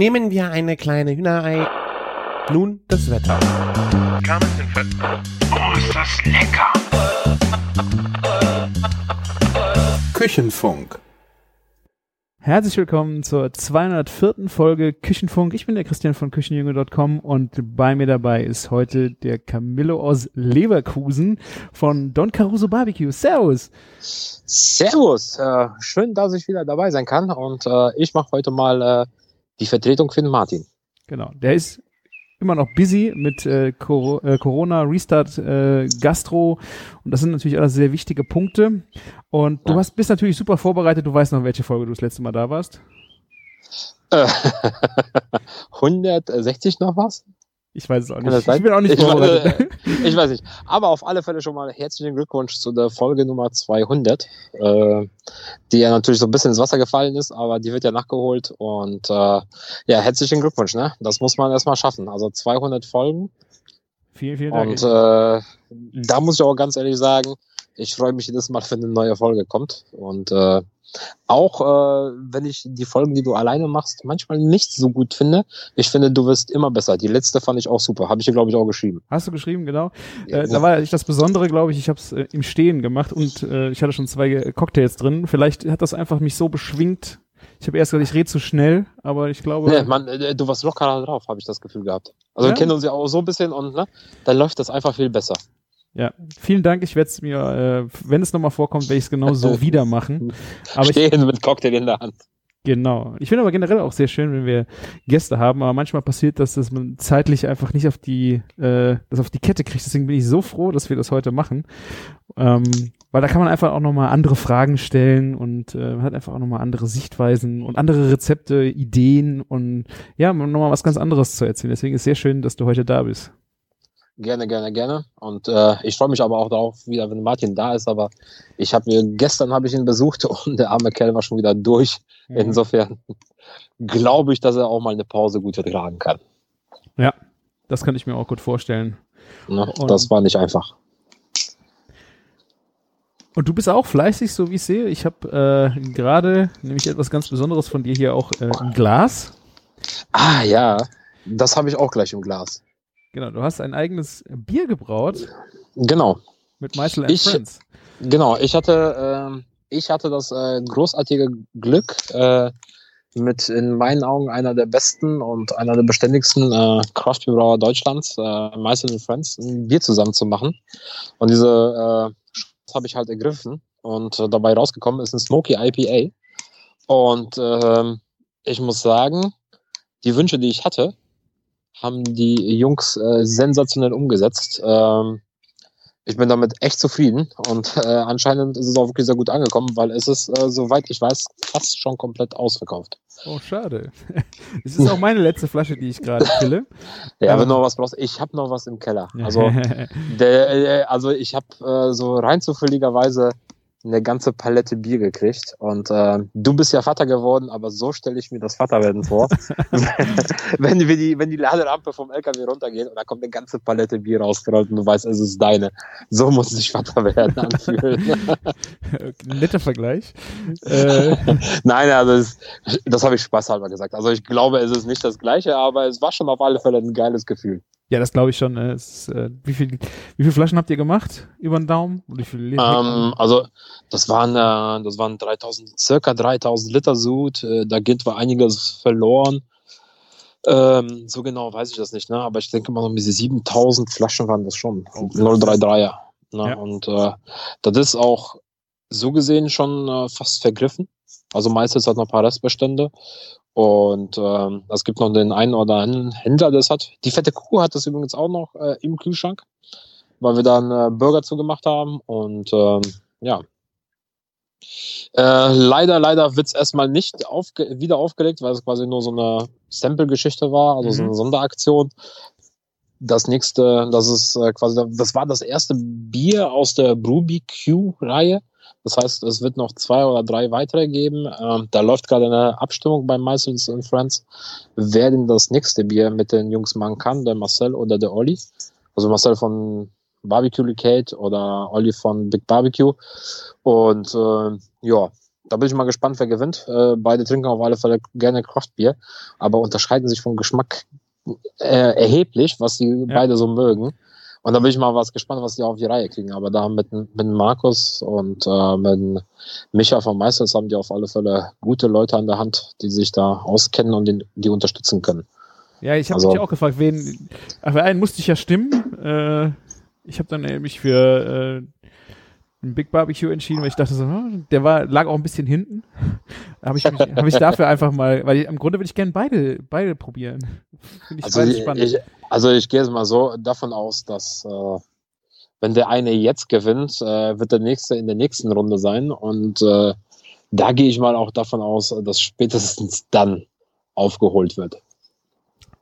Nehmen wir eine kleine Hühnerei. Nun das Wetter. Oh, ist das lecker! Küchenfunk. Herzlich willkommen zur 204. Folge Küchenfunk. Ich bin der Christian von Küchenjunge.com und bei mir dabei ist heute der Camillo aus Leverkusen von Don Caruso Barbecue. Servus! Servus! Äh, schön, dass ich wieder dabei sein kann und äh, ich mache heute mal äh, die Vertretung für den Martin. Genau, der ist immer noch busy mit äh, Cor äh, Corona, Restart, äh, Gastro und das sind natürlich alles sehr wichtige Punkte. Und du Ja. hast, bist natürlich super vorbereitet, du weißt noch, welche Folge du das letzte Mal da warst. Äh, 160 noch was? Ich weiß es auch nicht. Ich bin auch nicht Ich, äh, ich weiß nicht. Aber auf alle Fälle schon mal herzlichen Glückwunsch zu der Folge Nummer 200, äh, die ja natürlich so ein bisschen ins Wasser gefallen ist, aber die wird ja nachgeholt und äh, ja, herzlichen Glückwunsch, ne? Das muss man erstmal schaffen. Also 200 Folgen vielen, vielen Dank. und äh, da muss ich auch ganz ehrlich sagen, ich freue mich jedes Mal, wenn eine neue Folge kommt und äh, auch äh, wenn ich die Folgen, die du alleine machst, manchmal nicht so gut finde, ich finde, du wirst immer besser. Die letzte fand ich auch super, habe ich hier glaube ich auch geschrieben. Hast du geschrieben, genau. Äh, da war ich das Besondere, glaube ich, ich habe es äh, im Stehen gemacht und äh, ich hatte schon zwei Cocktails drin. Vielleicht hat das einfach mich so beschwingt. Ich habe erst gesagt, ich rede zu schnell, aber ich glaube, Nee, man, äh, du warst lockerer drauf, habe ich das Gefühl gehabt. Also Ja? wir kennen uns ja auch so ein bisschen und ne, dann läuft das einfach viel besser. Ja, vielen Dank. Ich werde es mir, äh, wenn es nochmal vorkommt, werde ich es genau so wieder machen. Aber ich, Stehen mit Cocktail in der Hand. genau. Ich finde aber generell auch sehr schön, wenn wir Gäste haben, aber manchmal passiert das, dass man zeitlich einfach nicht auf die, äh, das auf die Kette kriegt. Deswegen bin ich so froh, dass wir das heute machen. Ähm, weil da kann man einfach auch nochmal andere Fragen stellen und äh, man hat einfach auch nochmal andere Sichtweisen und andere Rezepte, Ideen und ja, nochmal was ganz anderes zu erzählen. Deswegen ist sehr schön, dass du heute da bist. Gerne, gerne, gerne. Und äh, ich freue mich aber auch darauf, wieder, wenn Martin da ist. Aber ich habe mir gestern habe ich ihn besucht und der arme Kerl war schon wieder durch. Insofern glaube ich, dass er auch mal eine Pause gut vertragen kann. Ja, das kann ich mir auch gut vorstellen. Ne? Und- Das war nicht einfach. Und du bist auch fleißig, so wie ich sehe. Ich habe äh, gerade nämlich etwas ganz Besonderes von dir hier auch äh, ein Glas. Ah ja, das habe ich auch gleich im Glas. Genau, du hast ein eigenes Bier gebraut Genau, mit Meißel and Ich- Friends. genau. Ich hatte, ähm, ich hatte das äh, großartige Glück, äh, mit in meinen Augen einer der besten und einer der beständigsten äh, Craft-Brauer Deutschlands, äh, Meister Friends, ein Bier zusammen zu machen. Und diese äh, habe ich halt ergriffen und äh, dabei rausgekommen ist ein Smoky IPA. Und ähm, ich muss sagen, die Wünsche, die ich hatte, haben die Jungs äh, sensationell umgesetzt. Ähm, ich bin damit echt zufrieden und äh, anscheinend ist es auch wirklich sehr gut angekommen, weil es ist, äh, soweit ich weiß, fast schon komplett ausverkauft. Oh, schade. Es ist auch meine letzte Flasche, die ich gerade kille. Ja, Ähm. wenn du noch was brauchst, ich habe noch was im Keller. Also, der, äh, also ich habe äh, so rein zufälligerweise eine ganze Palette Bier gekriegt und äh, du bist ja Vater geworden, aber so stelle ich mir das Vaterwerden vor. wenn, wir die, wenn die Laderampe vom LKW runtergeht und da kommt eine ganze Palette Bier rausgerollt und du weißt, es ist deine. So muss sich Vater werden anfühlen. Netter Vergleich. Äh, Nein, also das, das habe ich spaßhalber gesagt. Also ich glaube, es ist nicht das gleiche, aber es war schon auf alle Fälle ein geiles Gefühl. Ja, das glaube ich schon. äh, Es äh, wie, viel, wie viele Flaschen habt ihr gemacht? Über den Daumen? Viel Ähm, also das waren äh, das waren 3000 circa 3000 Liter Sud. Äh, da geht war einiges verloren. Ähm, so genau weiß ich das nicht, ne? Aber ich denke mal, um diese 7000 Flaschen waren das schon. 033er. Ne? Ja. Und äh, das ist auch so gesehen schon äh, fast vergriffen. Also meistens hat noch ein paar Restbestände. Und ähm, es gibt noch den einen oder anderen Händler, der es hat. Die fette Kuh hat das übrigens auch noch äh, im Kühlschrank, weil wir da einen äh, Burger zugemacht haben. Und ähm, ja. Äh, leider, leider wird's erstmal nicht aufge wieder aufgelegt, weil es quasi nur so eine Sample-Geschichte war, also so Mhm. eine Sonderaktion. Das nächste, das ist äh, quasi, das war das erste Bier aus der Bruby Q-Reihe. Das heißt, es wird noch zwei oder drei weitere geben. Ähm, da läuft gerade eine Abstimmung bei Meisters and Friends, wer denn das nächste Bier mit den Jungs machen kann, der Marcel oder der Olli. Also Marcel von Barbecue Licate oder Olli von Big Barbecue. Und äh, ja, Da bin ich mal gespannt, wer gewinnt. Äh, beide trinken auf alle Fälle gerne Kraftbier, aber unterscheiden sich vom Geschmack äh, erheblich, was die Ja. beide so mögen. Und da bin ich mal was gespannt, was die auf die Reihe kriegen. Aber da mit, mit Markus und äh, mit Micha von Meisters haben die auf alle Fälle gute Leute an der Hand, die sich da auskennen und den, die unterstützen können. Ja, ich habe Also- mich auch gefragt, wen. Für einen musste ich ja stimmen. Äh, ich habe dann mich für äh, ein Big Barbecue entschieden, weil ich dachte so, hm, der war lag auch ein bisschen hinten. habe ich mich, hab ich dafür einfach mal, weil ich, im Grunde würde ich gerne beide beide probieren. Finde ich Also ich, spannend. ich, also ich gehe jetzt mal so davon aus, dass äh, wenn der eine jetzt gewinnt, äh, wird der nächste in der nächsten Runde sein. Und äh, da gehe ich mal auch davon aus, dass spätestens dann aufgeholt wird.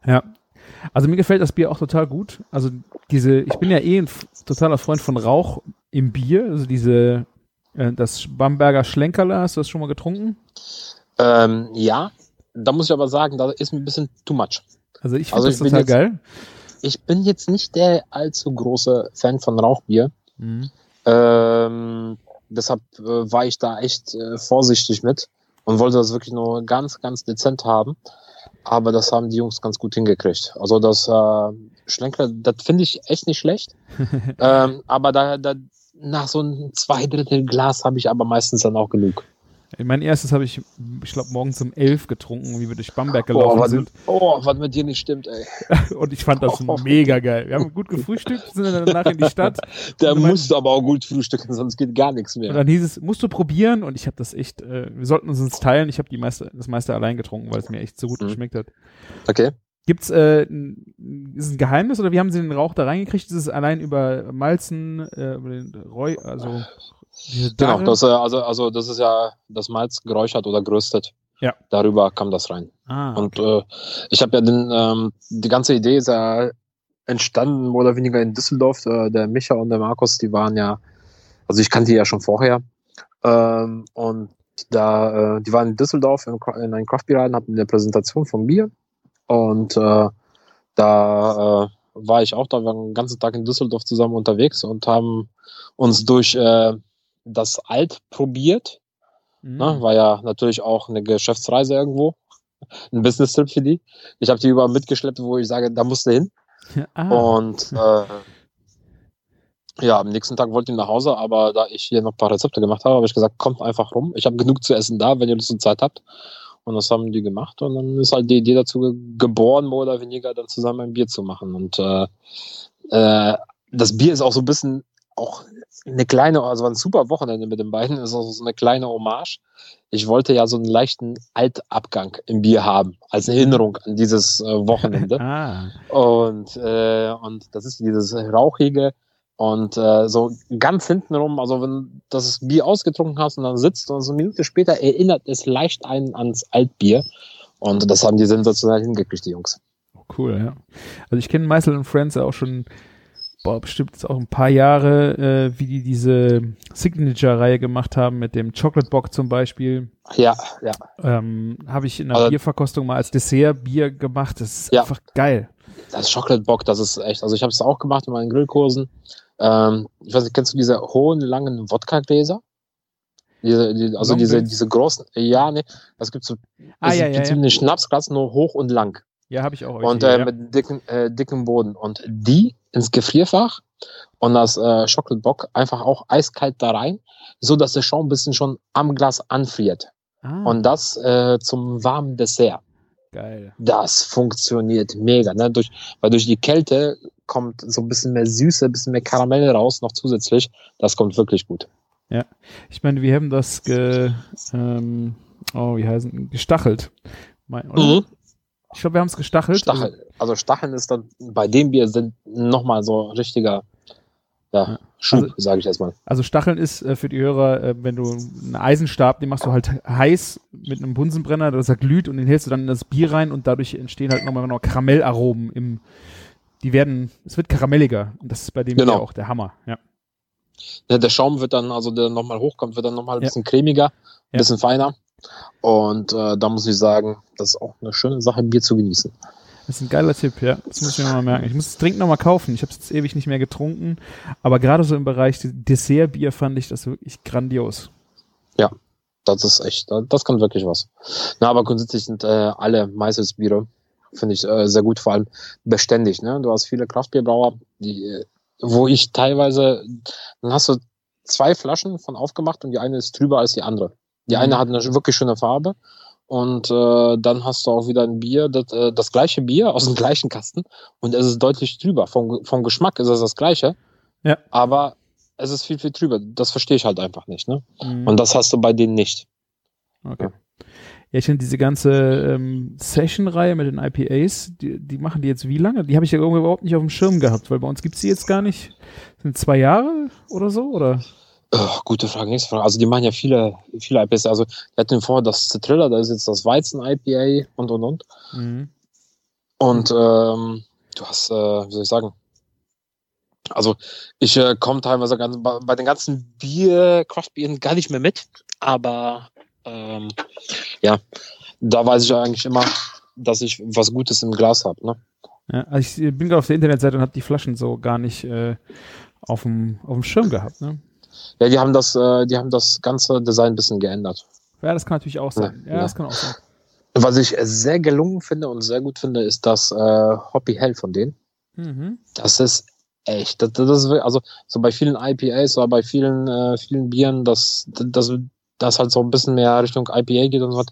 Ja. Also mir gefällt das Bier auch total gut. Also diese, ich bin ja eh ein totaler Freund von Rauch im Bier. Also diese, äh, das Bamberger Schlenkerler, hast du das schon mal getrunken? Ähm, ja, da muss ich aber sagen, da ist mir ein bisschen too much. Also ich finde Also das ich total jetzt- geil. Ich bin jetzt nicht der allzu große Fan von Rauchbier. Mhm. Ähm, deshalb äh, war ich da echt äh, vorsichtig mit und wollte das wirklich nur ganz, ganz dezent haben. Aber das haben die Jungs ganz gut hingekriegt. Also das äh, Schlenker, das finde ich echt nicht schlecht. ähm, aber da, da nach so einem zwei Drittel Glas habe ich aber meistens dann auch genug. Mein erstes habe ich, ich glaube, morgens um elf getrunken, wie wir durch Bamberg gelaufen Oh, was, sind. oh, was mit dir nicht stimmt, ey. Und ich fand das mega geil. Wir haben gut gefrühstückt, sind dann danach in die Stadt. Der Und mein- musste aber auch gut frühstücken, sonst geht gar nichts Und mehr. dann hieß es, musst du probieren. Und ich habe das echt, äh, wir sollten uns uns teilen. Ich habe die meiste, das meiste allein getrunken, weil es mir echt so gut Mhm. geschmeckt hat. Okay. Gibt's, äh, n- ist es ein Geheimnis oder wie haben sie den Rauch da reingekriegt? Ist es allein über Malzen, äh, über den Reu, also Genau, das, also, also das ist ja das Malz geräuchert oder geröstet. Ja. Darüber kam das rein. ah, Und äh, ich habe ja den, ähm, die ganze Idee ist ja entstanden, mehr oder weniger in Düsseldorf. Äh, der Micha und der Markus, die waren ja, also ich kannte die ja schon vorher. Ähm, und da, äh, die waren in Düsseldorf in, in einem Craftbeer-Laden, hatten eine Präsentation vom Bier. Und äh, da äh, war ich auch da, wir waren den ganzen Tag in Düsseldorf zusammen unterwegs und haben uns durch äh, das Alt probiert. Mhm. Ne? War ja natürlich auch eine Geschäftsreise irgendwo. Ein Business-Trip für die. Ich habe die überall mitgeschleppt, wo ich sage, da musst du hin. ah, Und äh, ja, am nächsten Tag wollte ich nach Hause, aber da ich hier noch ein paar Rezepte gemacht habe, habe ich gesagt, kommt einfach rum. Ich habe genug zu essen da, wenn ihr Lust und Zeit habt. Und das haben die gemacht. Und dann ist halt die Idee dazu ge geboren, mehr oder weniger dann zusammen ein Bier zu machen. Und äh, äh, das Bier ist auch so ein bisschen auch eine kleine, also war ein super Wochenende mit den beiden, ist auch so eine kleine Hommage. Ich wollte ja so einen leichten Altabgang im Bier haben, als Erinnerung an dieses äh, Wochenende. ah, Und, äh, und das ist dieses Rauchige und äh, so ganz hintenrum, also wenn du das Bier ausgetrunken hast und dann sitzt und so eine Minute später erinnert es leicht einen ans Altbier. Und das haben die sensationell hingekriegt, die Jungs. cool, ja. Also ich kenne Meißel und Friends auch schon, boah, bestimmt jetzt auch ein paar Jahre, äh, wie die diese Signature-Reihe gemacht haben mit dem Chocolate Bock zum Beispiel. Ja, ja. Ähm, Habe ich in der Also- Bierverkostung mal als Dessert Bier gemacht. Das ist Ja. einfach geil. Das Chocolate Bock, das ist echt, also ich habe es auch gemacht in meinen Grillkursen. Ähm, ich weiß nicht, kennst du diese hohen, langen Wodka-Gläser? Diese, die, also diese, diese großen, ja, nee, das gibt so, Ah, ja, ja, ja. Schnapsglas, nur hoch und lang. Ja, habe ich auch. und welche, äh, ja. mit dicken, äh, dicken Boden. Und die ins Gefrierfach und das äh, Chocolate Bock einfach auch eiskalt da rein, so dass der Schaum ein bisschen schon am Glas anfriert. ah, Und das äh, zum warmen Dessert. geil. Das funktioniert mega, ne? Durch, weil durch die Kälte kommt so ein bisschen mehr Süße, ein bisschen mehr Karamell raus, noch zusätzlich. Das kommt wirklich gut. Ich meine, wir haben das ge, ähm, oh, wie heißen, gestachelt. Mein, oder? Ich glaube, wir haben es gestachelt. Also, Mhm. Stachel. Also Stacheln ist dann bei dem Bier sind nochmal so richtiger ja, Ja. Schub, Also- sage ich erstmal. Also Stacheln ist äh, für die Hörer, äh, wenn du einen Eisenstab, den machst du halt heiß mit einem Bunsenbrenner, dass er glüht und den hältst du dann in das Bier rein und dadurch entstehen halt nochmal noch Karamellaromen im, die werden, es wird karamelliger und das ist bei dem Genau. Auch der Hammer, ja. Ja, der Schaum wird dann, also der nochmal hochkommt, wird dann nochmal ein Ja. bisschen cremiger, ein Ja. bisschen feiner. Und äh, da muss ich sagen, das ist auch eine schöne Sache, Bier zu genießen. Das ist ein geiler Tipp, ja. Das muss ich mir mal merken. Ich muss es dringend nochmal kaufen. Ich habe es jetzt ewig nicht mehr getrunken. Aber gerade so im Bereich Dessertbier fand ich das wirklich grandios. Das ist echt, das kann wirklich was. Na, aber grundsätzlich sind äh, alle Meißelsbiere, finde ich, äh, sehr gut, vor allem beständig. Ne? Du hast viele Kraftbierbrauer, die, äh, wo ich teilweise, dann hast du zwei Flaschen von aufgemacht und die eine ist trüber als die andere. Die Mhm. eine hat eine wirklich schöne Farbe und äh, dann hast du auch wieder ein Bier, das, äh, das gleiche Bier aus dem gleichen Kasten und es ist deutlich trüber. Vom, vom Geschmack ist es das gleiche, Ja. aber es ist viel, viel trüber. Das verstehe ich halt einfach nicht. Ne? Mhm. Und das hast du bei denen nicht. Okay. Ja, ich finde diese ganze ähm, Session-Reihe mit den IPAs, die, die machen die jetzt wie lange? Die habe ich ja irgendwie überhaupt nicht auf dem Schirm gehabt, weil bei uns gibt's die jetzt gar nicht. Sind zwei Jahre oder so? Oder? Oh, gute Frage, nächste Frage. Also die machen ja viele, viele IPAs. Also die hatten vorher das Citrilla, da ist jetzt das Weizen-IPA und und und. Mhm. Und ähm, du hast, äh, wie soll ich sagen, also ich äh, komme teilweise ganz, bei, bei den ganzen Bier, Craft-Bieren gar nicht mehr mit, aber ähm, ja, da weiß ich eigentlich immer, dass ich was Gutes im Glas habe. Ne? Ja, also ich bin gerade auf der Internetseite und habe die Flaschen so gar nicht äh, auf dem auf dem Schirm gehabt. Ne? Ja, die haben das, äh, die haben das ganze Design ein bisschen geändert. Ja, das kann natürlich auch sein. Ja, Ja. das kann auch sein. Was ich sehr gelungen finde und sehr gut finde, ist das äh, Hoppy Hell von denen. Mhm. Das ist echt, das, das ist, also so bei vielen IPAs oder bei vielen, äh, vielen Bieren, das, das, das halt so ein bisschen mehr Richtung IPA geht und so was.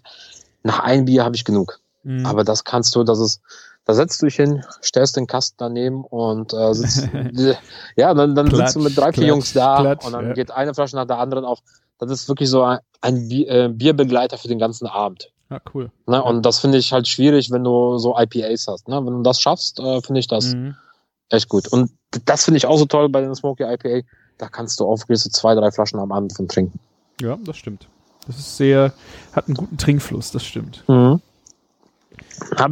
Nach einem Bier habe ich genug. Mhm. Aber das kannst du, das ist, da setzt du dich hin, stellst den Kasten daneben und äh, sitzt, ja, dann, dann Klatsch, sitzt du mit drei, vier Jungs da klatsch, und dann ja. geht eine Flasche nach der anderen auf. Das ist wirklich so ein, ein Bier, äh, Bierbegleiter für den ganzen Abend. ja, cool. Ne? Und das finde ich halt schwierig, wenn du so IPAs hast. Ne? Wenn du das schaffst, äh, finde ich das Mhm. echt gut. Und das finde ich auch so toll bei den Smoky IPA. Da kannst du auch wirklich so zwei, drei Flaschen am Abend von trinken. Ja, das stimmt. Das ist sehr, hat einen guten Trinkfluss, das stimmt. Habe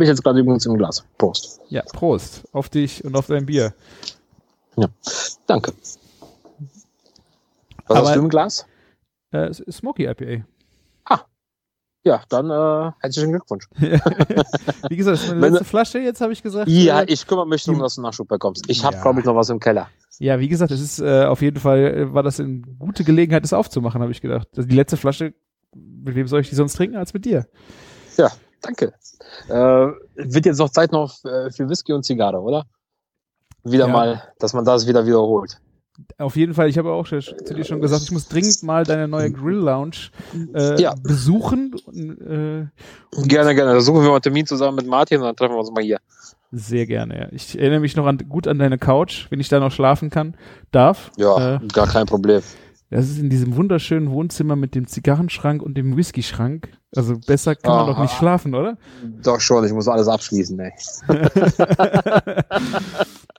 ich jetzt gerade übrigens im Glas. Prost. Ja, Prost auf dich und auf dein Bier. Danke. Was Aber- hast du im Glas? Äh, Smoky IPA. Ja, dann äh, herzlichen Glückwunsch. Wie gesagt, das ist meine letzte Flasche jetzt, habe ich gesagt. Ja, Äh, ich kümmere mich darum, dass du Nachschub bekommst. Ich habe, Ja. glaube ich, noch was im Keller. Ja, wie gesagt, es ist äh, auf jeden Fall, äh, war das eine gute Gelegenheit, das aufzumachen, habe ich gedacht. Also die letzte Flasche, mit wem soll ich die sonst trinken als mit dir? Danke. Äh, wird jetzt noch Zeit noch äh, für Whisky und Zigarre, oder? Wieder Ja. mal, dass man das wieder wiederholt. Auf jeden Fall, ich habe auch schon- zu dir schon gesagt, ich muss dringend mal deine neue Grill Lounge äh, Ja. besuchen. Und, äh, Gerne, gerne. Da suchen wir mal einen Termin zusammen mit Martin und dann treffen wir uns mal hier. Sehr gerne, ja. Ich erinnere mich noch an, gut an deine Couch, wenn ich da noch schlafen kann, darf. Ja, Äh, gar kein Problem. Das ist in diesem wunderschönen Wohnzimmer mit dem Zigarrenschrank und dem Whiskyschrank. Also besser kann man doch nicht schlafen, oder? Doch schon, ich muss alles abschließen, ey.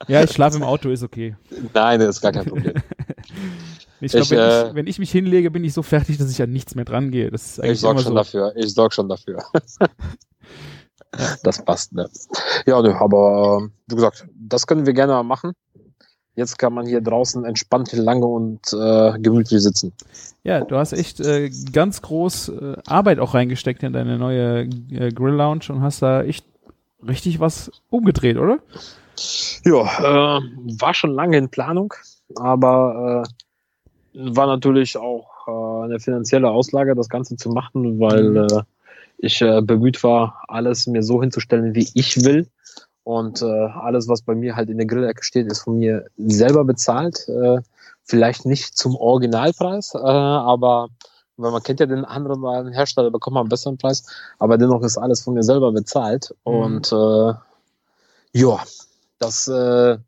Ja, ich schlafe im Auto, ist okay. Nein, das ist gar kein Problem. Ich glaube, wenn, äh, ich, wenn ich mich hinlege, bin ich so fertig, dass ich an nichts mehr dran gehe. Das ist eigentlich Ich sorg immer schon so. dafür. Ich sorg schon dafür. das passt, ne? Ja, nö, aber ähm, wie gesagt, das können wir gerne mal machen. Jetzt kann man hier draußen entspannt lange und äh, gemütlich sitzen. Ja, du hast echt äh, ganz groß äh, Arbeit auch reingesteckt in deine neue äh, Grill Lounge und hast da echt richtig was umgedreht, oder? Ja, äh, war schon lange in Planung, aber äh, war natürlich auch äh, eine finanzielle Auslage, das Ganze zu machen, weil äh, ich äh, bemüht war, alles mir so hinzustellen, wie ich will. Und äh, alles, was bei mir halt in der Grillecke steht, ist von mir selber bezahlt. Äh, vielleicht nicht zum Originalpreis, äh, aber weil man kennt ja den anderen Hersteller, bekommt man einen besseren Preis, aber dennoch ist alles von mir selber bezahlt. Mhm. Und äh, ja, das äh,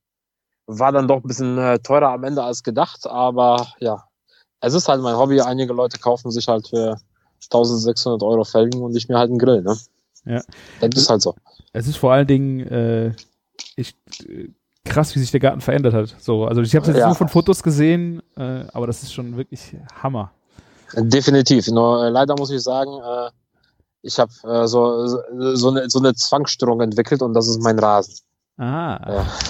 war dann doch ein bisschen äh, teurer am Ende als gedacht, aber ja, es ist halt mein Hobby. Einige Leute kaufen sich halt für 1600 Euro Felgen und ich mir halt einen Grill, ne? Ja. Das ist halt so. Es ist vor allen Dingen äh, ich, äh, krass, wie sich der Garten verändert hat. So, also ich habe jetzt Ja. nur von Fotos gesehen, äh, aber das ist schon wirklich Hammer. Definitiv. Nur äh, leider muss ich sagen, äh, ich habe äh, so, so, so, eine, so eine Zwangsstörung entwickelt und das ist mein Rasen. Ah,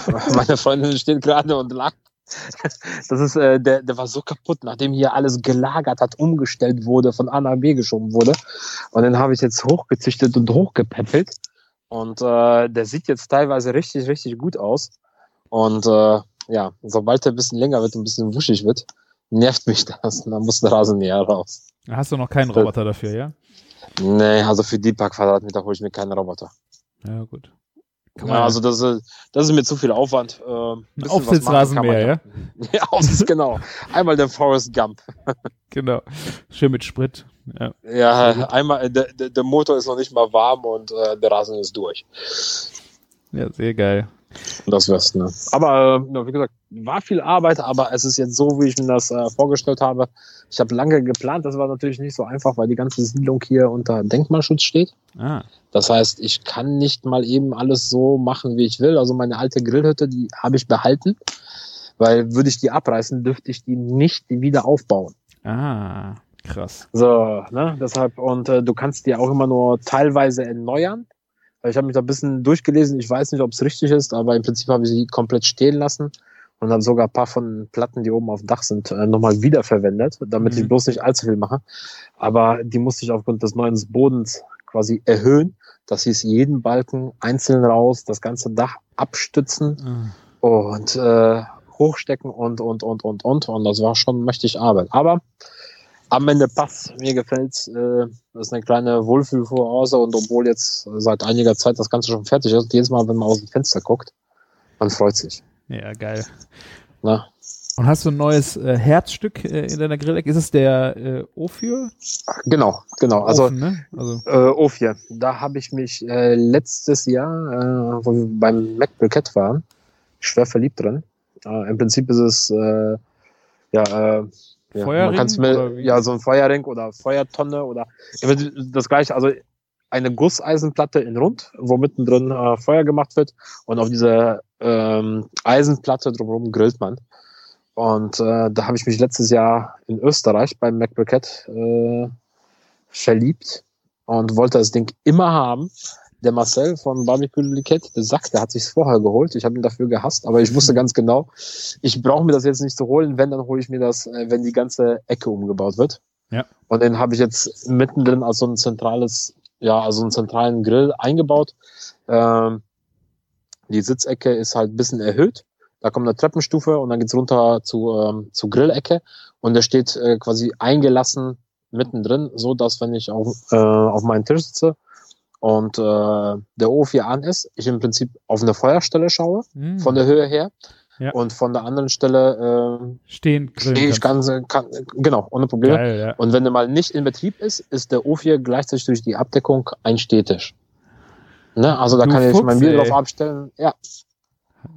Ja. Meine Freundin steht gerade und lacht. Das ist, äh, der, der war so kaputt, nachdem hier alles gelagert hat, umgestellt wurde, von A nach B geschoben wurde. Und den habe ich jetzt hochgezüchtet und hochgepäppelt. Und äh, der sieht jetzt teilweise richtig, richtig gut aus. Und äh, ja, sobald er ein bisschen länger wird und ein bisschen wuschig wird, nervt mich das. Und dann muss der Rasen näher raus. Hast du noch keinen Roboter dafür, ja? Nee, also für die paar Quadratmeter hole ich mir keinen Roboter. Ja, gut. Kann Ja, also das, ist- das ist mir zu viel Aufwand. Äh, ein Aufsitzrasenmäher, ja? Ja, Aufsitz, genau. Einmal der Forrest Gump. Genau. Schön mit Sprit. Ja. Ja, einmal, der, der, der Motor ist noch nicht mal warm und äh, der Rasen ist durch. ja, sehr geil. Das wär's, ne? Aber äh, ja, wie gesagt, war viel Arbeit, aber es ist jetzt so, wie ich mir das äh, vorgestellt habe. Ich habe lange geplant, das war natürlich nicht so einfach, weil die ganze Siedlung hier unter Denkmalschutz steht. Ah, Das heißt, ich kann nicht mal eben alles so machen, wie ich will. Also meine alte Grillhütte, die habe ich behalten, weil würde ich die abreißen, dürfte ich die nicht wieder aufbauen. ah, krass. So, ne, deshalb, und äh, du kannst die auch immer nur teilweise erneuern. Ich habe mich da ein bisschen durchgelesen, ich weiß nicht, ob es richtig ist, aber im Prinzip habe ich sie komplett stehen lassen und habe sogar ein paar von Platten, die oben auf dem Dach sind, äh, nochmal wiederverwendet, damit Mhm. ich bloß nicht allzu viel mache. Aber die musste ich aufgrund des neuen Bodens quasi erhöhen. Das hieß jeden Balken einzeln raus, das ganze Dach abstützen Ah. und äh, hochstecken und und und und und und das war schon mächtig Arbeit. Aber am Ende passt, mir gefällt's. Äh, das ist eine kleine Wohlfühlvorausau und obwohl jetzt seit einiger Zeit das Ganze schon fertig ist, jedes Mal, wenn man aus dem Fenster guckt, man freut sich. Ja, geil. Ne? Und hast du ein neues äh, Herzstück äh, in deiner Grillecke? Ist es der äh, Ophir? Genau, genau. Also Ofen, ne? also äh, Ophir, da habe ich mich äh, letztes Jahr, äh, wo wir beim Mac Briquette waren, schwer verliebt drin. Äh, Im Prinzip ist es äh, ja, äh, ja Feuerring man kann's mit, ja so ein Feuerring oder Feuertonne oder das gleiche, also eine Gusseisenplatte in rund, wo mittendrin äh, Feuer gemacht wird und auf dieser ähm, Eisenplatte drumherum grillt man. Und äh, da habe ich mich letztes Jahr in Österreich beim Mac Briquette äh, verliebt und wollte das Ding immer haben. Der Marcel von Barbecue Liquette, der sagt, der hat sich's vorher geholt. Ich habe ihn dafür gehasst, aber ich wusste ganz genau, ich brauche mir das jetzt nicht zu holen. Wenn, dann hole ich mir das, äh, wenn die ganze Ecke umgebaut wird. Ja. Und den habe ich jetzt mittendrin als so ein zentrales, ja, also einen zentralen Grill eingebaut. Ähm, die Sitzecke ist halt ein bisschen erhöht. Da kommt eine Treppenstufe und dann geht's runter zu, ähm, zu Grillecke. Und der steht äh, quasi eingelassen mittendrin, so dass wenn ich auf, äh, auf meinen Tisch sitze und äh, der Ofen an ist, ich im Prinzip auf eine Feuerstelle schaue, mh, von der Höhe her. Ja. Und von der anderen Stelle äh, stehen stehe ich ganz, kann, genau, ohne Probleme. Geil, ja. Und wenn der mal nicht in Betrieb ist, ist der Ofen gleichzeitig durch die Abdeckung ein Stehtisch. Ne? Also da Du kann ich Fuchs, mein Bier ey. drauf abstellen. Ja,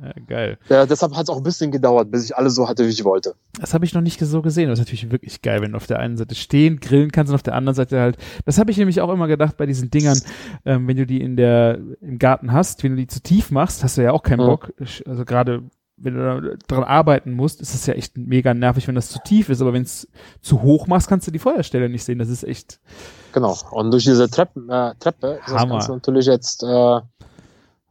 ja geil. ja deshalb hat es auch ein bisschen gedauert, bis ich alles so hatte, wie ich wollte. Das habe ich noch nicht so gesehen. Das ist natürlich wirklich geil, wenn du auf der einen Seite stehen, grillen kannst und auf der anderen Seite halt. Das habe ich nämlich auch immer gedacht bei diesen Dingern, ähm, wenn du die in der im Garten hast, wenn du die zu tief machst, hast du ja auch keinen Mhm. Bock. Also gerade wenn du da dran arbeiten musst, ist das ja echt mega nervig, wenn das zu tief ist. Aber wenn es zu hoch machst, kannst du die Feuerstelle nicht sehen. Das ist echt. Genau. Und durch diese Treppen, äh, Treppe ist das. Ganze natürlich jetzt, äh,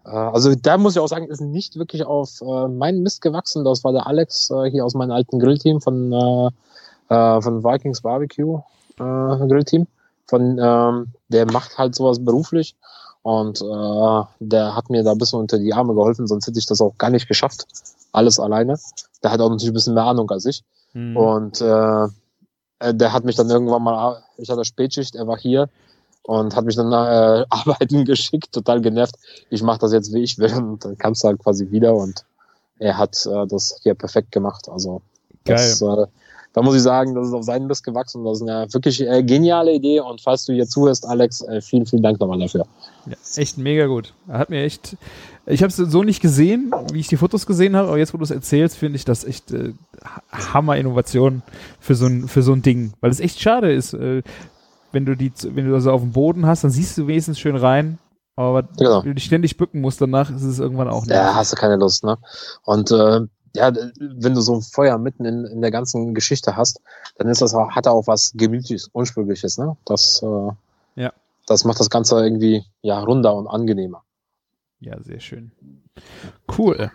also da muss ich auch sagen, ist nicht wirklich auf äh, meinen Mist gewachsen. Das war der Alex äh, hier aus meinem alten Grillteam von, äh, äh, von Vikings Barbecue äh, Grillteam. Von, ähm, der macht halt sowas beruflich und äh, der hat mir da ein bisschen unter die Arme geholfen, sonst hätte ich das auch gar nicht geschafft. Alles alleine. Der hat auch natürlich ein bisschen mehr Ahnung als ich. Hm. Und äh, äh, der hat mich dann irgendwann mal, ich hatte Spätschicht, er war hier und hat mich dann äh, arbeiten geschickt, total genervt. Ich mache das jetzt, wie ich will. Und dann kamst du halt quasi wieder und er hat äh, das hier perfekt gemacht. Also das, äh, da muss ich sagen, das ist auf seinen Mist gewachsen. Das ist eine wirklich äh, geniale Idee. Und falls du hier zuhörst, Alex, äh, vielen, vielen Dank nochmal dafür. Ja, echt mega gut. Er hat mir echt. Ich habe es so nicht gesehen, wie ich die Fotos gesehen habe, aber jetzt, wo du es erzählst, finde ich das echt äh, Hammer-Innovation für so ein für so ein Ding, weil es echt schade ist, äh, wenn du die, wenn du das auf dem Boden hast, dann siehst du wenigstens schön rein, aber Genau. wenn du dich ständig bücken musst, danach ist es irgendwann auch nicht. Ja, hast du keine Lust, ne? Und äh, ja, wenn du so ein Feuer mitten in, in der ganzen Geschichte hast, dann ist das auch, hat er auch was gemütliches, unsprüngliches, ne? Das, äh, Ja. das macht das Ganze irgendwie ja runder und angenehmer. Ja, sehr schön. Cool.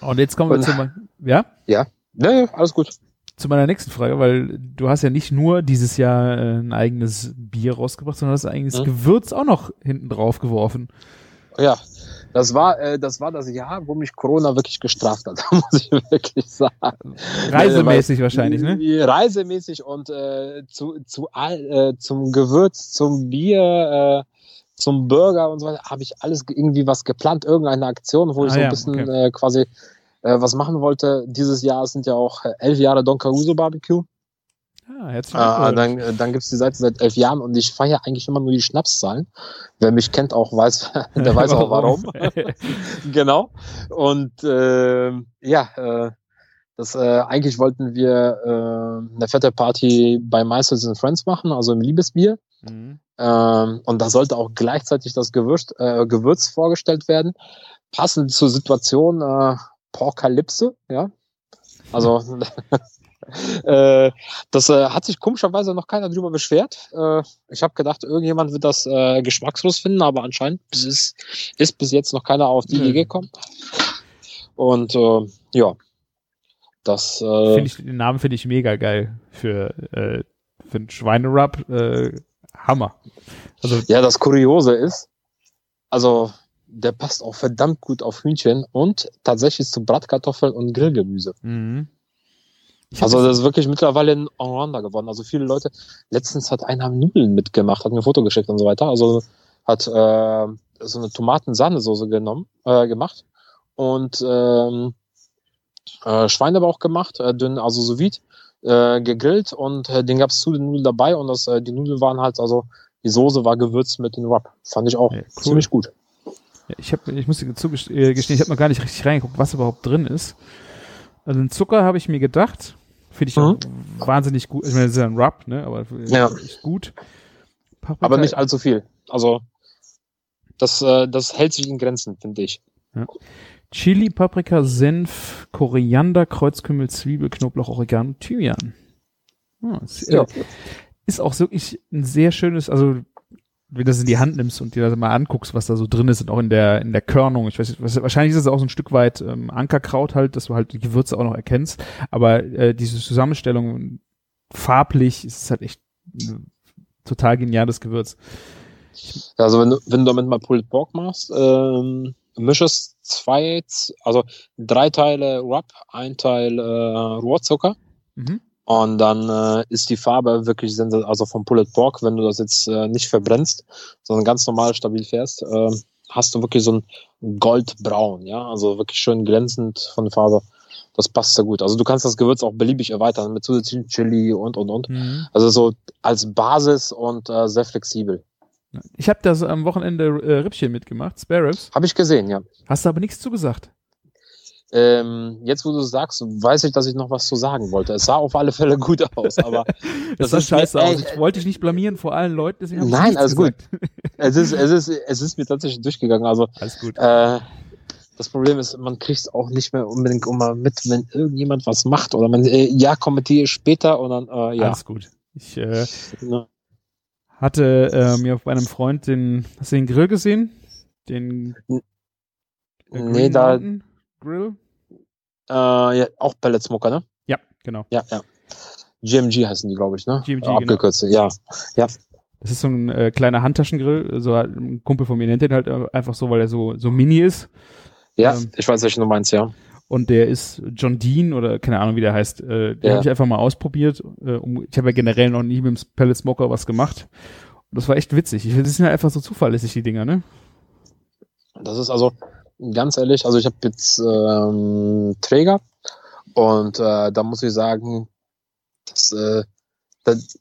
Und jetzt kommen wir Und- zu, mein, ja, Ja, ja, alles gut. Zu meiner nächsten Frage, weil du hast ja nicht nur dieses Jahr äh, ein eigenes Bier rausgebracht, sondern hast ein eigenes Mhm. Gewürz auch noch hinten drauf geworfen. Ja, Das war, äh, das war das Jahr, wo mich Corona wirklich gestraft hat, muss ich wirklich sagen. Reisemäßig äh, wahrscheinlich, ne? Reisemäßig und äh, zu, zu all, äh, zum Gewürz, zum Bier, äh, zum Burger und so weiter, habe ich alles irgendwie was geplant, irgendeine Aktion, wo ich ah, so ein ja, bisschen okay. äh, quasi äh, was machen wollte. Dieses Jahr sind ja auch elf Jahre Don Caruso Barbecue. Ah, herzlichen äh, dann äh, dann gibt es die Seite seit elf Jahren und ich feiere eigentlich immer nur die Schnapszahlen. Wer mich kennt, auch weiß, der weiß auch warum. genau. Und äh, ja, äh, das, äh, eigentlich wollten wir äh, eine fette Party bei Meisters and Friends machen, also im Liebesbier. Mhm. Ähm, und da sollte auch gleichzeitig das Gewürz, äh, Gewürz vorgestellt werden. Passend zur Situation äh, Porkalypse, ja. Also äh, das äh, hat sich komischerweise noch keiner drüber beschwert. Äh, ich habe gedacht, irgendjemand wird das äh, geschmackslos finden, aber anscheinend ist, ist bis jetzt noch keiner auf die Idee gekommen. Und äh, ja, das. Äh, find ich, den Namen finde ich mega geil für, äh, für einen Schweinerub. Äh, Hammer. Also, ja, das Kuriose ist, also der passt auch verdammt gut auf Hühnchen und tatsächlich zu Bratkartoffeln und Grillgemüse. Mhm. Also das ist wirklich mittlerweile ein Allrounder geworden. Also viele Leute, letztens hat einer Nudeln mitgemacht, hat mir ein Foto geschickt und so weiter. Also hat äh, so eine Tomatensahnesoße genommen, äh, gemacht und ähm, äh, Schweinebauch gemacht, äh, dünn, also so vide, äh, gegrillt und äh, den gab's zu den Nudeln dabei und das, äh, die Nudeln waren halt, also die Soße war gewürzt mit den Rub. Fand ich auch ja, cool. ziemlich gut. Ja, ich habe, ich muss dir zugestehen, äh, ich habe noch gar nicht richtig reingeguckt, was überhaupt drin ist. Also den Zucker habe ich mir gedacht, finde ich mhm. wahnsinnig gut. Ich meine, das ist ja ein Rub, ne, aber ja. ist gut. Paprika aber nicht allzu viel. Also das, äh, das hält sich in Grenzen, finde ich. Ja. Chili, Paprika, Senf, Koriander, Kreuzkümmel, Zwiebel, Knoblauch, Oregano, Thymian. Ah, ist, ja. ist auch wirklich ein sehr schönes, also wenn du das in die Hand nimmst und dir das mal anguckst, was da so drin ist und auch in der in der Körnung. Ich weiß nicht, wahrscheinlich ist es auch so ein Stück weit ähm, Ankerkraut halt, dass du halt die Gewürze auch noch erkennst. Aber äh, diese Zusammenstellung farblich ist halt echt ein total geniales Gewürz. Also wenn du, wenn du damit mal Pulled Pork machst, ähm, mischest zwei, also drei Teile Rub, ein Teil äh, Rohrzucker. Mhm. Und dann äh, ist die Farbe wirklich also vom Pulled Pork, wenn du das jetzt äh, nicht verbrennst, sondern ganz normal stabil fährst, äh, hast du wirklich so ein Goldbraun, ja, also wirklich schön glänzend von der Farbe. Das passt sehr gut. Also du kannst das Gewürz auch beliebig erweitern mit zusätzlichen Chili und und und. Mhm. Also so als Basis und äh, sehr flexibel. Ich habe das am Wochenende äh, Rippchen mitgemacht, Spare Ribs. Habe ich gesehen, ja. Hast du aber nichts zugesagt? Ähm, jetzt, wo du sagst, weiß ich, dass ich noch was zu sagen wollte. Es sah auf alle Fälle gut aus, aber das, das sah scheiße mir, aus. Ich wollte dich nicht blamieren vor allen Leuten. Nein, alles gesagt. gut. es ist, es ist, es ist mir tatsächlich durchgegangen. Also alles gut. Äh, das Problem ist, man kriegt es auch nicht mehr unbedingt immer mit, wenn irgendjemand was macht oder man äh, ja kommentiere später und dann äh, ja. Alles gut. Ich äh, ja hatte äh, mir auf einem Freund den, hast du den Grill gesehen? Den äh, nee, da Grill? Äh, ja, auch Pellet Smoker, ne? Ja, genau. Ja, ja. GMG heißen die, glaube ich, ne? GMG, äh, Abgekürzt, genau. ja. Ja. Das ist so ein äh, kleiner Handtaschengrill, so halt, ein Kumpel von mir nennt den halt einfach so, weil er so, so mini ist. Ja, ähm, ich weiß, welchen du meinst, ja. Und der ist John Dean oder keine Ahnung, wie der heißt. Äh, den ja. habe ich einfach mal ausprobiert. Äh, um, ich habe ja generell noch nie mit dem Pellet Smoker was gemacht. Und das war echt witzig. Ich, das sind ja einfach so zuverlässig, die Dinger, ne? Das ist also, ganz ehrlich, also ich habe jetzt ähm, Träger und äh, da muss ich sagen, dass, äh, dass,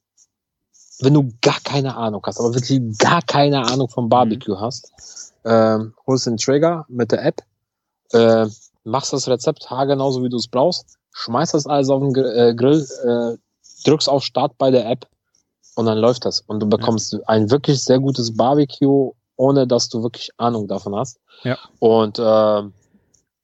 wenn du gar keine Ahnung hast, aber wirklich gar keine Ahnung vom Barbecue mhm. hast, äh, holst den Träger mit der App, äh, machst das Rezept haargenau so wie du es brauchst, schmeißt das alles auf den äh, Grill, äh, drückst auf Start bei der App und dann läuft das. Und du bekommst ein wirklich sehr gutes Barbecue, ohne dass du wirklich Ahnung davon hast. Ja. Und äh,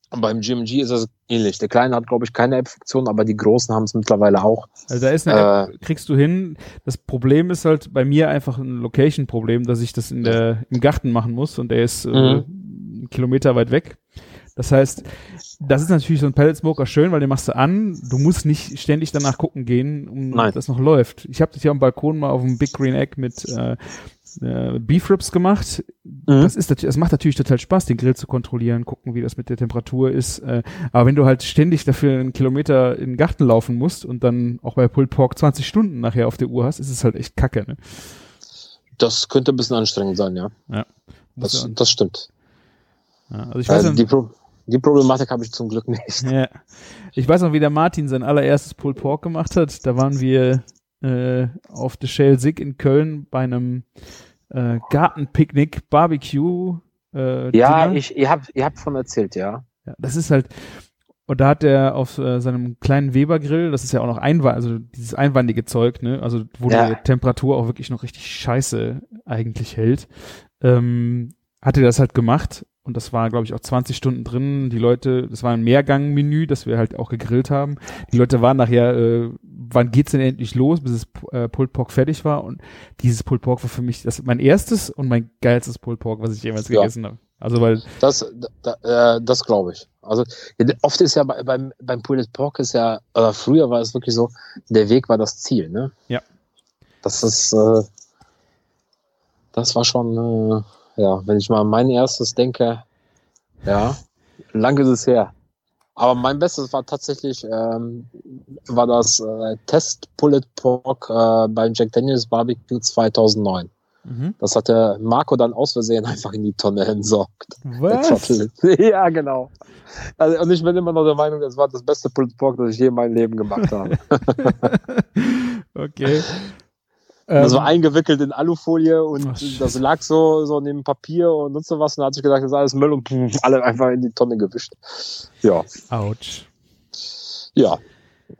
beim GMG ist es ähnlich. Der Kleine hat, glaube ich, keine App-Funktion, aber die Großen haben es mittlerweile auch. Also da ist eine App, äh, kriegst du hin. Das Problem ist halt bei mir einfach ein Location-Problem, dass ich das in der, im Garten machen muss und der ist äh, mhm. einen Kilometer weit weg. Das heißt, das ist natürlich so ein Pellet Smoker schön, weil den machst du an. Du musst nicht ständig danach gucken gehen, um Nein. das noch läuft. Ich habe das hier am Balkon mal auf dem Big Green Egg mit äh, äh, Beef Ribs gemacht. Mhm. Das ist es macht natürlich total Spaß, den Grill zu kontrollieren, gucken, wie das mit der Temperatur ist. Äh, aber wenn du halt ständig dafür einen Kilometer in den Garten laufen musst und dann auch bei Pulled Pork 20 Stunden nachher auf der Uhr hast, ist es halt echt kacke, ne? Das könnte ein bisschen anstrengend sein, ja. Muss Das, ja- das stimmt. ja, also ich weiß Äh, die, Pro die Problematik habe ich zum Glück nicht. ja, ich weiß noch, wie der Martin sein allererstes Pulled Pork gemacht hat. Da waren wir äh, auf der Shell Sig in Köln bei einem äh, Gartenpicknick, Barbecue. Äh, Ja, Dinner. ich, ihr habt, ihr habt von erzählt, ja. Ja, das ist halt, und da hat er auf äh, seinem kleinen Weber-Grill, das ist ja auch noch einwand, also dieses einwandige Zeug, ne, also wo Ja. die Temperatur auch wirklich noch richtig scheiße eigentlich hält, ähm, hat er das halt gemacht und das war, glaube ich, auch 20 Stunden drin. Die Leute, das war ein Mehrgang-Menü, das wir halt auch gegrillt haben. Die Leute waren nachher, äh, wann geht's denn endlich los, bis das äh, Pulled Pork fertig war und dieses Pulled Pork war für mich das mein erstes und mein geilstes Pulled Pork, was ich jemals Ja. gegessen habe. Also weil Das, da, äh, das glaube ich. Also oft ist ja bei, beim, beim Pulled Pork ist ja, oder früher war es wirklich so, der Weg war das Ziel, ne? Ja. Das ist, äh, das war schon, äh, ja, wenn ich mal an mein erstes denke, ja, lang ist es her. Aber mein Bestes war tatsächlich, ähm, war das äh, Test Pulled Pork äh, beim Jack Daniels Barbecue 2009. mhm. Das hat der Marco dann aus Versehen einfach in die Tonne entsorgt. Was? Ja, genau. Also, und ich bin immer noch der Meinung, das war das beste Pulled Pork, das ich je in meinem Leben gemacht habe. okay. Das Ähm, war eingewickelt in Alufolie und shit. das lag so, so neben Papier und sonst so was. Und da hat sich gedacht, das ist alles Müll und pff, alle einfach in die Tonne gewischt. Ja, Autsch. ja.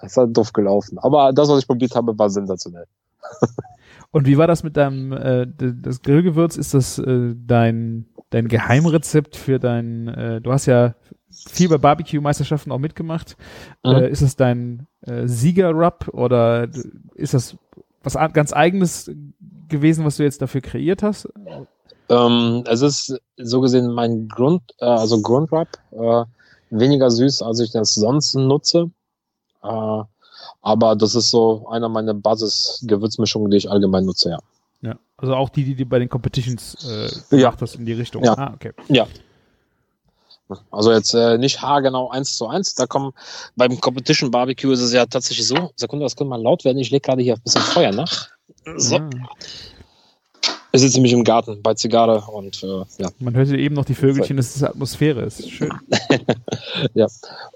Das ist halt doof gelaufen. Aber das, was ich probiert habe, war sensationell. Und wie war das mit deinem, äh, das Grillgewürz? Ist das äh, dein, dein Geheimrezept für dein, äh, du hast ja viel bei Barbecue-Meisterschaften auch mitgemacht. Mhm. Äh, ist das dein äh, Sieger-Rub oder ist das was ganz eigenes gewesen, was du jetzt dafür kreiert hast? Ähm, es ist so gesehen mein Grund, äh, also Grundrub, äh, weniger süß, als ich das sonst nutze. Äh, aber das ist so einer meiner Basis-Gewürzmischungen, die ich allgemein nutze, ja. Ja. Also auch die, die du bei den Competitions äh, Ja. gemacht hast in die Richtung. Ja. Ah, okay. Also jetzt äh, nicht haargenau eins zu eins. Da kommen beim Competition Barbecue ist es ja tatsächlich so. Sekunde, das könnte mal laut werden. Ich lege gerade hier ein bisschen Feuer nach. So. Ah. Ich sitze nämlich im Garten bei Zigarre und äh, ja. Man hörte eben noch die Vögelchen, das ist Atmosphäre, ist schön.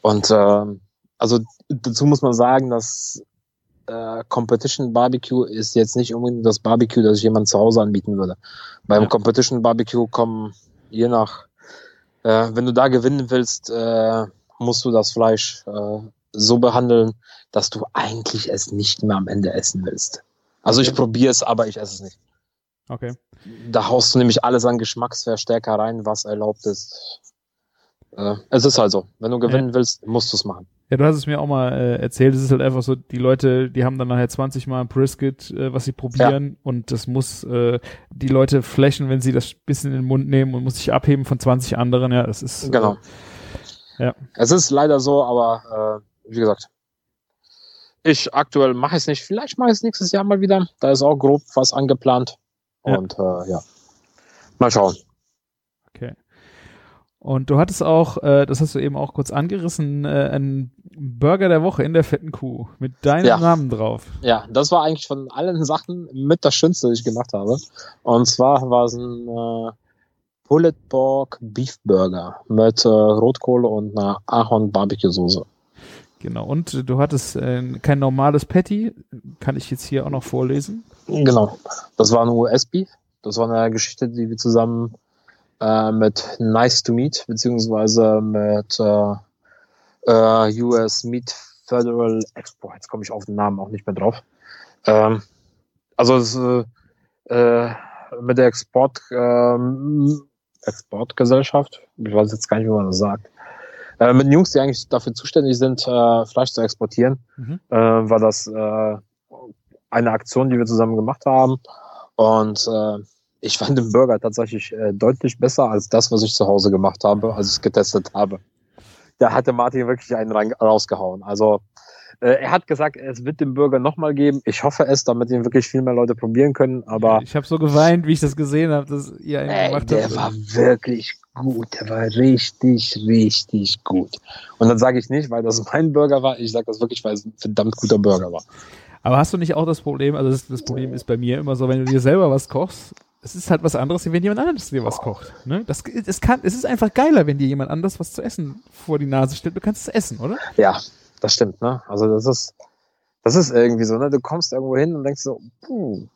Und ähm, also dazu muss man sagen, dass äh, Competition Barbecue ist jetzt nicht unbedingt das Barbecue, das ich jemand zu Hause anbieten würde. Beim Ja. Competition Barbecue kommen je nach, äh, wenn du da gewinnen willst, äh, musst du das Fleisch äh, so behandeln, dass du eigentlich es nicht mehr am Ende essen willst. Also ich probiere es, aber ich esse es nicht. Okay. Da haust du nämlich alles an Geschmacksverstärker rein, was erlaubt ist. Äh, es ist halt so. Wenn du gewinnen willst, musst du es machen. Ja, du hast es mir auch mal äh, erzählt. Es ist halt einfach so, die Leute, die haben dann nachher 20 Mal ein Brisket, äh, was sie probieren und das muss äh, die Leute flashen, wenn sie das bisschen in den Mund nehmen und muss sich abheben von 20 anderen. Ja, das ist äh, Genau. Ja. Es ist leider so, aber äh, wie gesagt, ich aktuell mache es nicht. Vielleicht mache ich es nächstes Jahr mal wieder. Da ist auch grob was angeplant. Ja. Und äh, ja, mal schauen. Okay. Und du hattest auch, äh, das hast du eben auch kurz angerissen, äh, einen Burger der Woche in der fetten Kuh mit deinem Ja. Namen drauf. Ja, das war eigentlich von allen Sachen mit das Schönste, das ich gemacht habe. Und zwar war es ein äh, Pulled Pork Beef Burger mit äh, Rotkohle und einer Ahorn Barbecue Soße. Genau. Und du hattest äh, kein normales Patty, kann ich jetzt hier auch noch vorlesen. Genau. Das war ein US-Beef. Das war eine Geschichte, die wir zusammen äh, mit Nice to Meet, beziehungsweise mit äh, äh, US Meat Federal Export, jetzt komme ich auf den Namen auch nicht mehr drauf. Ähm, also es, äh, äh, mit der Export, ähm, Exportgesellschaft, ich weiß jetzt gar nicht, wie man das sagt, äh, mit den Jungs, die eigentlich dafür zuständig sind, äh, Fleisch zu exportieren, Mhm. äh, war das eine Aktion, die wir zusammen gemacht haben. Und ich fand den Burger tatsächlich äh, deutlich besser als das, was ich zu Hause gemacht habe, als ich es getestet habe. da hatte Martin wirklich einen rein, rausgehauen. Also äh, er hat gesagt, es wird den Burger nochmal geben. Ich hoffe es, damit ihn wirklich viel mehr Leute probieren können. Aber ich habe so geweint, wie ich das gesehen habe, dass ihr einen ey, gemacht der habt. war wirklich gut. Der war richtig, richtig gut. Und dann sage ich nicht, weil das mein Burger war. Ich sage das wirklich, weil es ein verdammt guter Burger war. Aber hast du nicht auch das Problem, also das, das Problem ist bei mir immer so, wenn du dir selber was kochst, es ist halt was anderes, wenn jemand anderes dir was kocht. Ne? Das, es, kann, es ist einfach geiler, wenn dir jemand anderes was zu essen vor die Nase stellt. Du kannst es essen, oder? Ja, das stimmt. Ne? Also das ist, das ist irgendwie so. Ne? Du kommst irgendwo hin und denkst so, puh,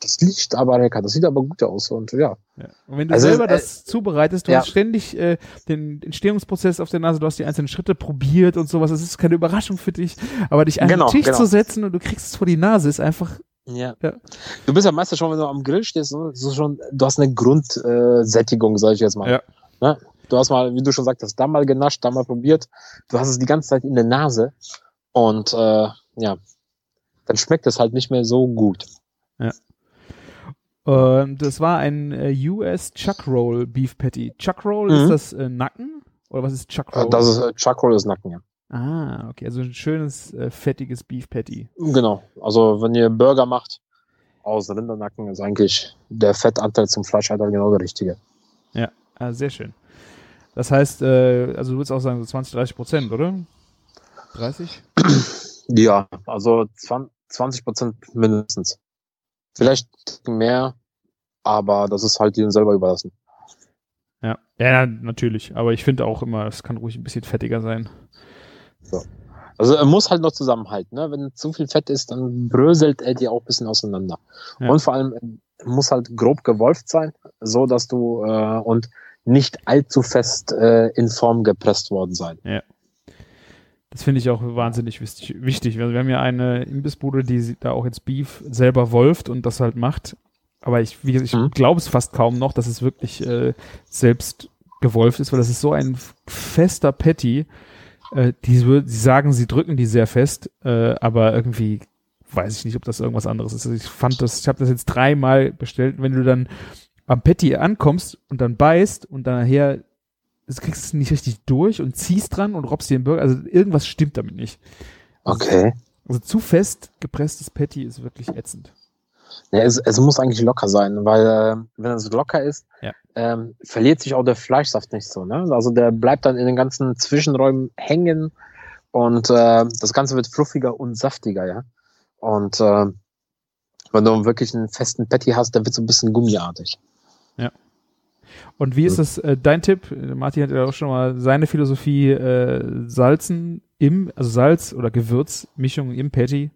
das riecht aber lecker, das sieht aber gut aus und ja. Ja. Und wenn du Also, selber äh, das zubereitest, du ja. hast ständig äh, den Entstehungsprozess auf der Nase, du hast die einzelnen Schritte probiert und sowas. Es ist keine Überraschung für dich, aber dich an Genau, den Tisch genau. zu setzen und du kriegst es vor die Nase, ist einfach Ja. Ja. Du bist ja meistens schon, wenn du am Grill stehst, ne, so schon, du hast eine Grundsättigung, äh, Sättigung, sag ich jetzt mal. Ja. Ne? Du hast mal, wie du schon sagtest, da mal genascht, da mal probiert. Du hast es die ganze Zeit in der Nase und äh, ja, dann schmeckt es halt nicht mehr so gut. Und das war ein äh, US Chuck Roll Beef Patty. Chuck Roll Mhm. ist das äh, Nacken? Oder was ist Chuck Roll? Das ist äh, Chuck ist Nacken, ja. Ah, okay. Also ein schönes, äh, fettiges Beef Patty. Genau. Also wenn ihr Burger macht aus Rindernacken, ist eigentlich der Fettanteil zum Fleisch halt genau der richtige. Ah, sehr schön. Das heißt, äh, also du würdest auch sagen so 20, 30 Prozent, oder? 30? Ja, also 20 Prozent mindestens. Vielleicht mehr, aber das ist halt ihnen selber überlassen. Ja. Ja, natürlich. Aber ich finde auch immer, es kann ruhig ein bisschen fettiger sein. Also er muss halt noch zusammenhalten. Ne? Wenn zu viel Fett ist, dann bröselt er dir auch ein bisschen auseinander. Ja. Und vor allem muss halt grob gewolft sein, so dass du äh, und nicht allzu fest äh, in Form gepresst worden sein. Das finde ich auch wahnsinnig wichtig. Also wir haben ja eine Imbissbude, die da auch jetzt Beef selber wolft und das halt macht. Aber ich, wie gesagt, ich Mhm. glaube es fast kaum noch, dass es wirklich äh, selbst gewolft ist, weil das ist so ein fester Patty. Äh, die, sie sagen, sie drücken die sehr fest, äh, aber irgendwie weiß ich nicht, ob das irgendwas anderes ist. Also ich fand das, ich habe das jetzt dreimal bestellt. Wenn du dann am Patty ankommst und dann beißt und dann nachher du kriegst es nicht richtig durch und ziehst dran und robbst dir den Burger. Also irgendwas stimmt damit nicht. Okay. Also zu fest gepresstes Patty ist wirklich ätzend. Ja, es, es muss eigentlich locker sein, weil äh, wenn es locker ist, Ja. ähm, verliert sich auch der Fleischsaft nicht so. Ne? Also der bleibt dann in den ganzen Zwischenräumen hängen und äh, das Ganze wird fluffiger und saftiger, ja. Und äh, wenn du wirklich einen festen Patty hast, der wird so ein bisschen gummiartig. Und wie ist das äh, dein Tipp? Martin hat ja auch schon mal seine Philosophie äh, Salzen im, also Salz oder Gewürzmischung im Patty.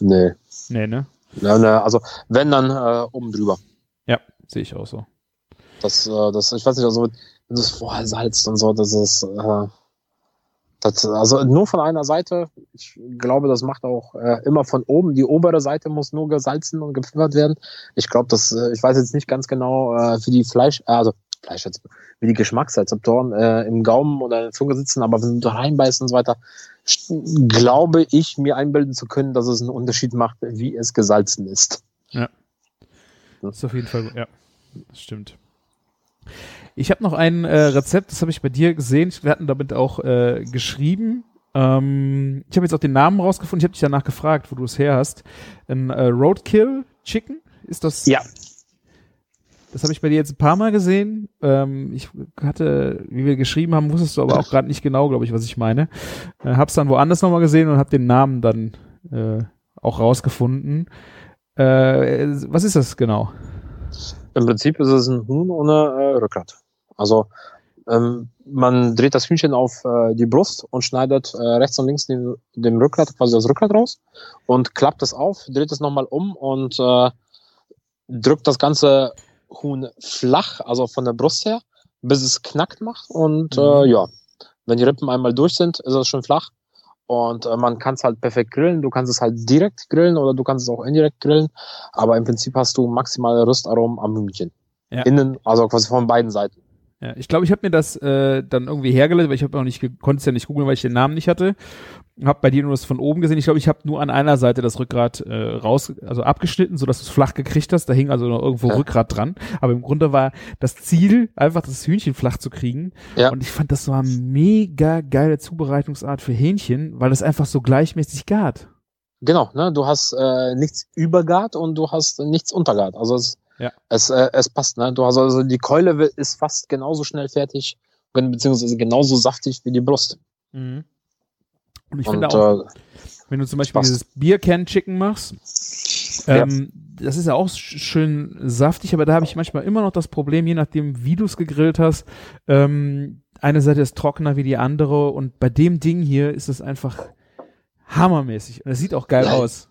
Nee. Nee, ne? Ja, ne, also wenn dann äh, oben drüber. Ja, sehe ich auch so. Das, äh, das, ich weiß nicht, also wenn du es vorher salzt und so, das ist, äh, das, also nur von einer Seite. Ich glaube, das macht auch äh, immer von oben. Die obere Seite muss nur gesalzen und gepfeffert werden. Ich glaube, das, äh, ich weiß jetzt nicht ganz genau, äh, wie die Fleisch, äh, also Fleisch jetzt, wie die Geschmacksrezeptoren äh, im Gaumen oder in der Zunge sitzen, aber wenn du da reinbeißt und so weiter, glaube ich, mir einbilden zu können, dass es einen Unterschied macht, wie es gesalzen ist. Das ist auf jeden Fall, ja, das stimmt. Ich habe noch ein äh, Rezept, das habe ich bei dir gesehen. Wir hatten damit auch äh, geschrieben. Ähm, ich habe jetzt auch den Namen rausgefunden. Ich habe dich danach gefragt, wo du es her hast. Ein äh, Roadkill Chicken ist das? Ja. Das habe ich bei dir jetzt ein paar Mal gesehen. Ähm, ich hatte, wie wir geschrieben haben, wusstest du aber auch gerade nicht genau, glaube ich, was ich meine. Äh, hab's dann woanders nochmal gesehen und habe den Namen dann äh, auch rausgefunden. Äh, was ist das genau? Im Prinzip ist es ein Huhn ohne äh, Rückgrat. Also ähm, man dreht das Hühnchen auf äh, die Brust und schneidet äh, rechts und links den, dem Rückgrat quasi das Rückgrat raus und klappt es auf, dreht es nochmal um und äh, drückt das ganze Huhn flach, also von der Brust her, bis es knackt macht und äh, Mhm. ja, wenn die Rippen einmal durch sind, ist es schon flach und äh, man kann es halt perfekt grillen. Du kannst es halt direkt grillen oder du kannst es auch indirekt grillen, aber im Prinzip hast du maximale Röstaromen am Hühnchen. Ja. Innen, also quasi von beiden Seiten. Ja, ich glaube, ich habe mir das äh, dann irgendwie hergeleitet, weil ich habe auch nicht konnte es ja nicht googeln, weil ich den Namen nicht hatte. Hab bei dir nur das von oben gesehen. Ich glaube, ich habe nur an einer Seite das Rückgrat äh, raus, also abgeschnitten, so dass du es flach gekriegt hast. Da hing also noch irgendwo Ja. Rückgrat dran. Aber im Grunde war das Ziel, einfach das Hühnchen flach zu kriegen. Ja. Und ich fand, das war eine mega geile Zubereitungsart für Hähnchen, weil es einfach so gleichmäßig gart. Genau, ne? Du hast äh, nichts übergart und du hast nichts untergart. Also es, Ja. es, äh, es passt, ne? Du hast also die Keule ist fast genauso schnell fertig, beziehungsweise genauso saftig wie die Brust. Und ich und finde auch, äh, wenn du zum Beispiel passt. dieses Beer Can Chicken machst, Ja. ähm, das ist ja auch sch- schön saftig, aber da habe ich manchmal immer noch das Problem, je nachdem, wie du es gegrillt hast, ähm, eine Seite ist trockener wie die andere und bei dem Ding hier ist es einfach hammermäßig und es sieht auch geil Ja. aus.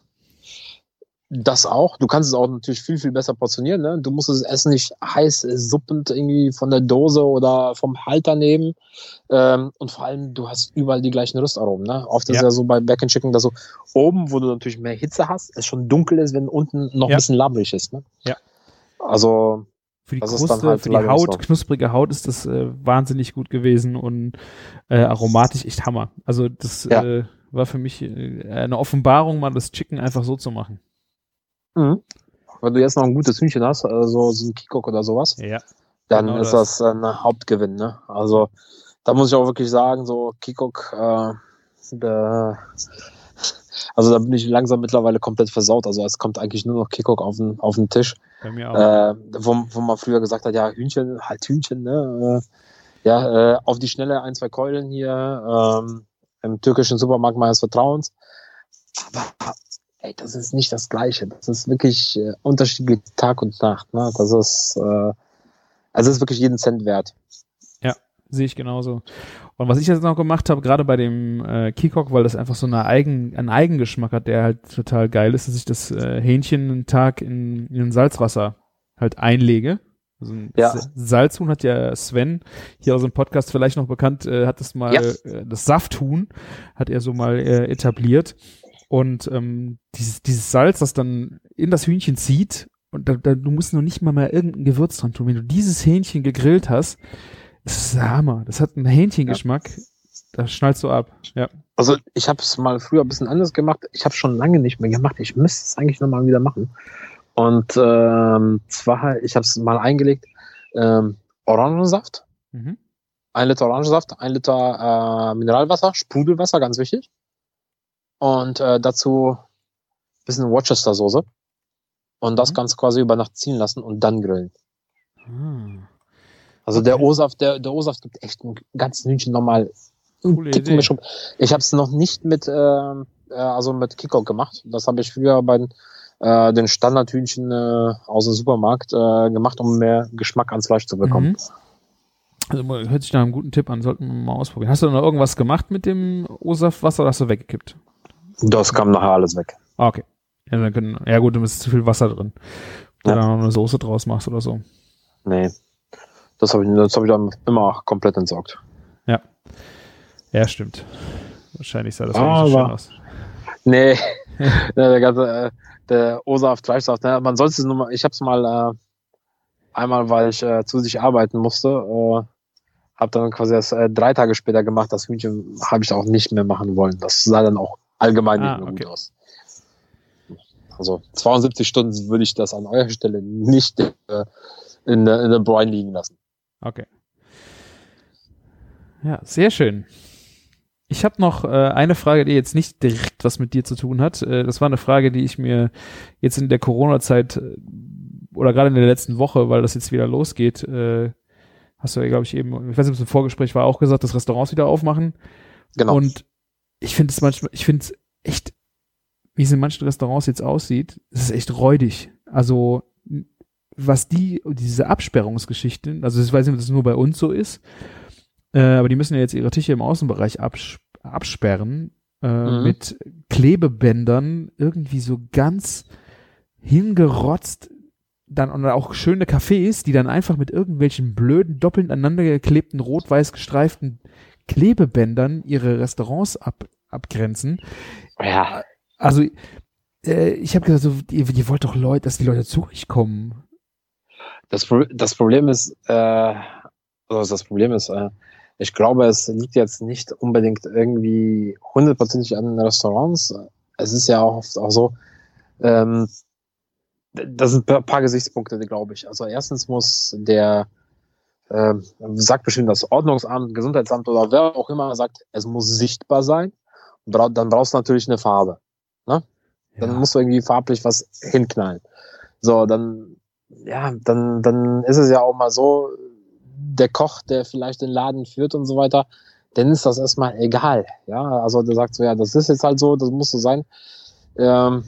Das auch. Du kannst es auch natürlich viel, viel besser portionieren. Ne? Du musst das Essen nicht heiß, suppend irgendwie von der Dose oder vom Halter nehmen. Ähm, und vor allem, du hast überall die gleichen Röstaromen. Ne? Oft ist Ja. ja so bei Back Chicken, dass du oben, wo du natürlich mehr Hitze hast, es schon dunkel ist, wenn unten noch Ja. ein bisschen labbrig ist. Ne? Ja. Also, Für die Kruste, halt für die Haut, so. knusprige Haut ist das äh, wahnsinnig gut gewesen und äh, aromatisch echt Hammer. Also das Ja. äh, war für mich äh, eine Offenbarung, mal das Chicken einfach so zu machen. Mhm. wenn du jetzt noch ein gutes Hühnchen hast, also so ein Kikok oder sowas, Ja. dann Genau ist das. das ein Hauptgewinn. Ne? Also da muss ich auch wirklich sagen, so Kikok, äh, da, also da bin ich langsam mittlerweile komplett versaut. Also es kommt eigentlich nur noch Kikok auf den, auf den Tisch, Bei mir auch. äh, wo, wo man früher gesagt hat, ja Hühnchen, halt Hühnchen, ne? Äh, ja, äh, auf die Schnelle ein, zwei Keulen hier ähm, im türkischen Supermarkt meines Vertrauens. Aber ey, das ist nicht das Gleiche. Das ist wirklich äh, unterschiedlich Tag und Nacht. Ne? Das ist, äh, also ist wirklich jeden Cent wert. Sehe ich genauso. Und was ich jetzt noch gemacht habe, gerade bei dem äh, Kikok, weil das einfach so eine Eigen, einen Eigengeschmack hat, der halt total geil ist, dass ich das äh, Hähnchen einen Tag in, in Salzwasser halt einlege. Also ein Ja. Salzhuhn hat ja Sven hier aus dem Podcast vielleicht noch bekannt, äh, hat das mal, Ja. äh, das Safthuhn hat er so mal äh, etabliert. Und ähm, dieses, dieses Salz, das dann in das Hühnchen zieht, und da, da, du musst noch nicht mal mehr irgendein Gewürz dran tun. Wenn du dieses Hähnchen gegrillt hast, das ist der Hammer. Das hat einen Hähnchengeschmack. Da schnallst du ab. Ja. Also ich habe es mal früher ein bisschen anders gemacht. Ich habe schon lange nicht mehr gemacht. Ich müsste es eigentlich nochmal wieder machen. Und ähm, zwar, ich habe es mal eingelegt, ähm, Orangensaft, Mhm. ein Liter Orangensaft, ein Liter äh, Mineralwasser, Sprudelwasser, ganz wichtig. Und äh, dazu bisschen Worcester-Soße. Und das Mhm. Ganze quasi über Nacht ziehen lassen und dann grillen. Ah. Also der O-Saft, der, der O-Saft gibt echt ein ganzen Hühnchen nochmal Coole Idee. Ich habe es noch nicht mit, ähm, äh, also mit Kickoff gemacht. Das habe ich früher bei den, äh, den Standardhühnchen äh, aus dem Supermarkt äh, gemacht, um mehr Geschmack ans Fleisch zu bekommen. Mhm. Also hört sich nach einem guten Tipp an, sollten wir mal ausprobieren. Hast du noch irgendwas gemacht mit dem O-Saftwasser oder hast du weggekippt? Das kam nachher alles weg. Ah, okay. Ja, dann können, ja gut, dann ist zu viel Wasser drin. Du Ja. noch eine Soße draus machst oder so. Nee. Das habe ich, das hab ich dann immer komplett entsorgt. Ja, stimmt. Wahrscheinlich sah das auch nicht so schön aus. Nee, der ganze, äh, der O-Saft, Fleischsaft, ne? man sollte es nur mal, ich habe es mal äh, einmal, weil ich äh, zu sich arbeiten musste, äh, habe dann quasi das äh, drei Tage später gemacht. Das Hühnchen habe ich auch nicht mehr machen wollen. Das sah dann auch allgemein Ah, nicht okay. gut aus. Also 72 Stunden würde ich das an eurer Stelle nicht äh, in, der- in der Brine liegen lassen. Okay. Ja, sehr schön. Ich habe noch äh, eine Frage, die jetzt nicht direkt was mit dir zu tun hat. Äh, das war eine Frage, die ich mir jetzt in der Corona-Zeit äh, oder gerade in der letzten Woche, weil das jetzt wieder losgeht, äh, hast du ja, glaube ich, eben, ich weiß nicht, ob es im Vorgespräch war, auch gesagt, dass Restaurants wieder aufmachen. Genau. Und ich finde es manchmal, ich finde es echt, wie es in manchen Restaurants jetzt aussieht, es ist echt räudig. Also, was die, diese Absperrungsgeschichten, also ich weiß nicht, ob das nur bei uns so ist, äh, aber die müssen ja jetzt ihre Tische im Außenbereich abs absperren, äh, Mhm. mit Klebebändern, irgendwie so ganz hingerotzt, dann und auch schöne Cafés, die dann einfach mit irgendwelchen blöden, doppelt aneinander geklebten, rot-weiß gestreiften Klebebändern ihre Restaurants ab, abgrenzen. Ja, Also, äh, ich habe gesagt, so, ihr, ihr wollt doch Leute, dass die Leute zu euch kommen. Das, das Problem ist, äh, also das Problem ist, äh, ich glaube, es liegt jetzt nicht unbedingt irgendwie hundertprozentig an den Restaurants. Es ist ja auch oft auch so, ähm, das sind ein paar Gesichtspunkte, glaube ich. Also erstens muss der, äh, sagt bestimmt das Ordnungsamt, Gesundheitsamt oder wer auch immer sagt, es muss sichtbar sein. Dann brauchst du natürlich eine Farbe. Ne? Dann Ja. musst du irgendwie farblich was hinknallen. So, dann, ja, dann, dann ist es ja auch mal so, der Koch, der vielleicht den Laden führt und so weiter, dann ist das erstmal egal. Ja, also der sagt so, ja, das ist jetzt halt so, das muss so sein. Ähm,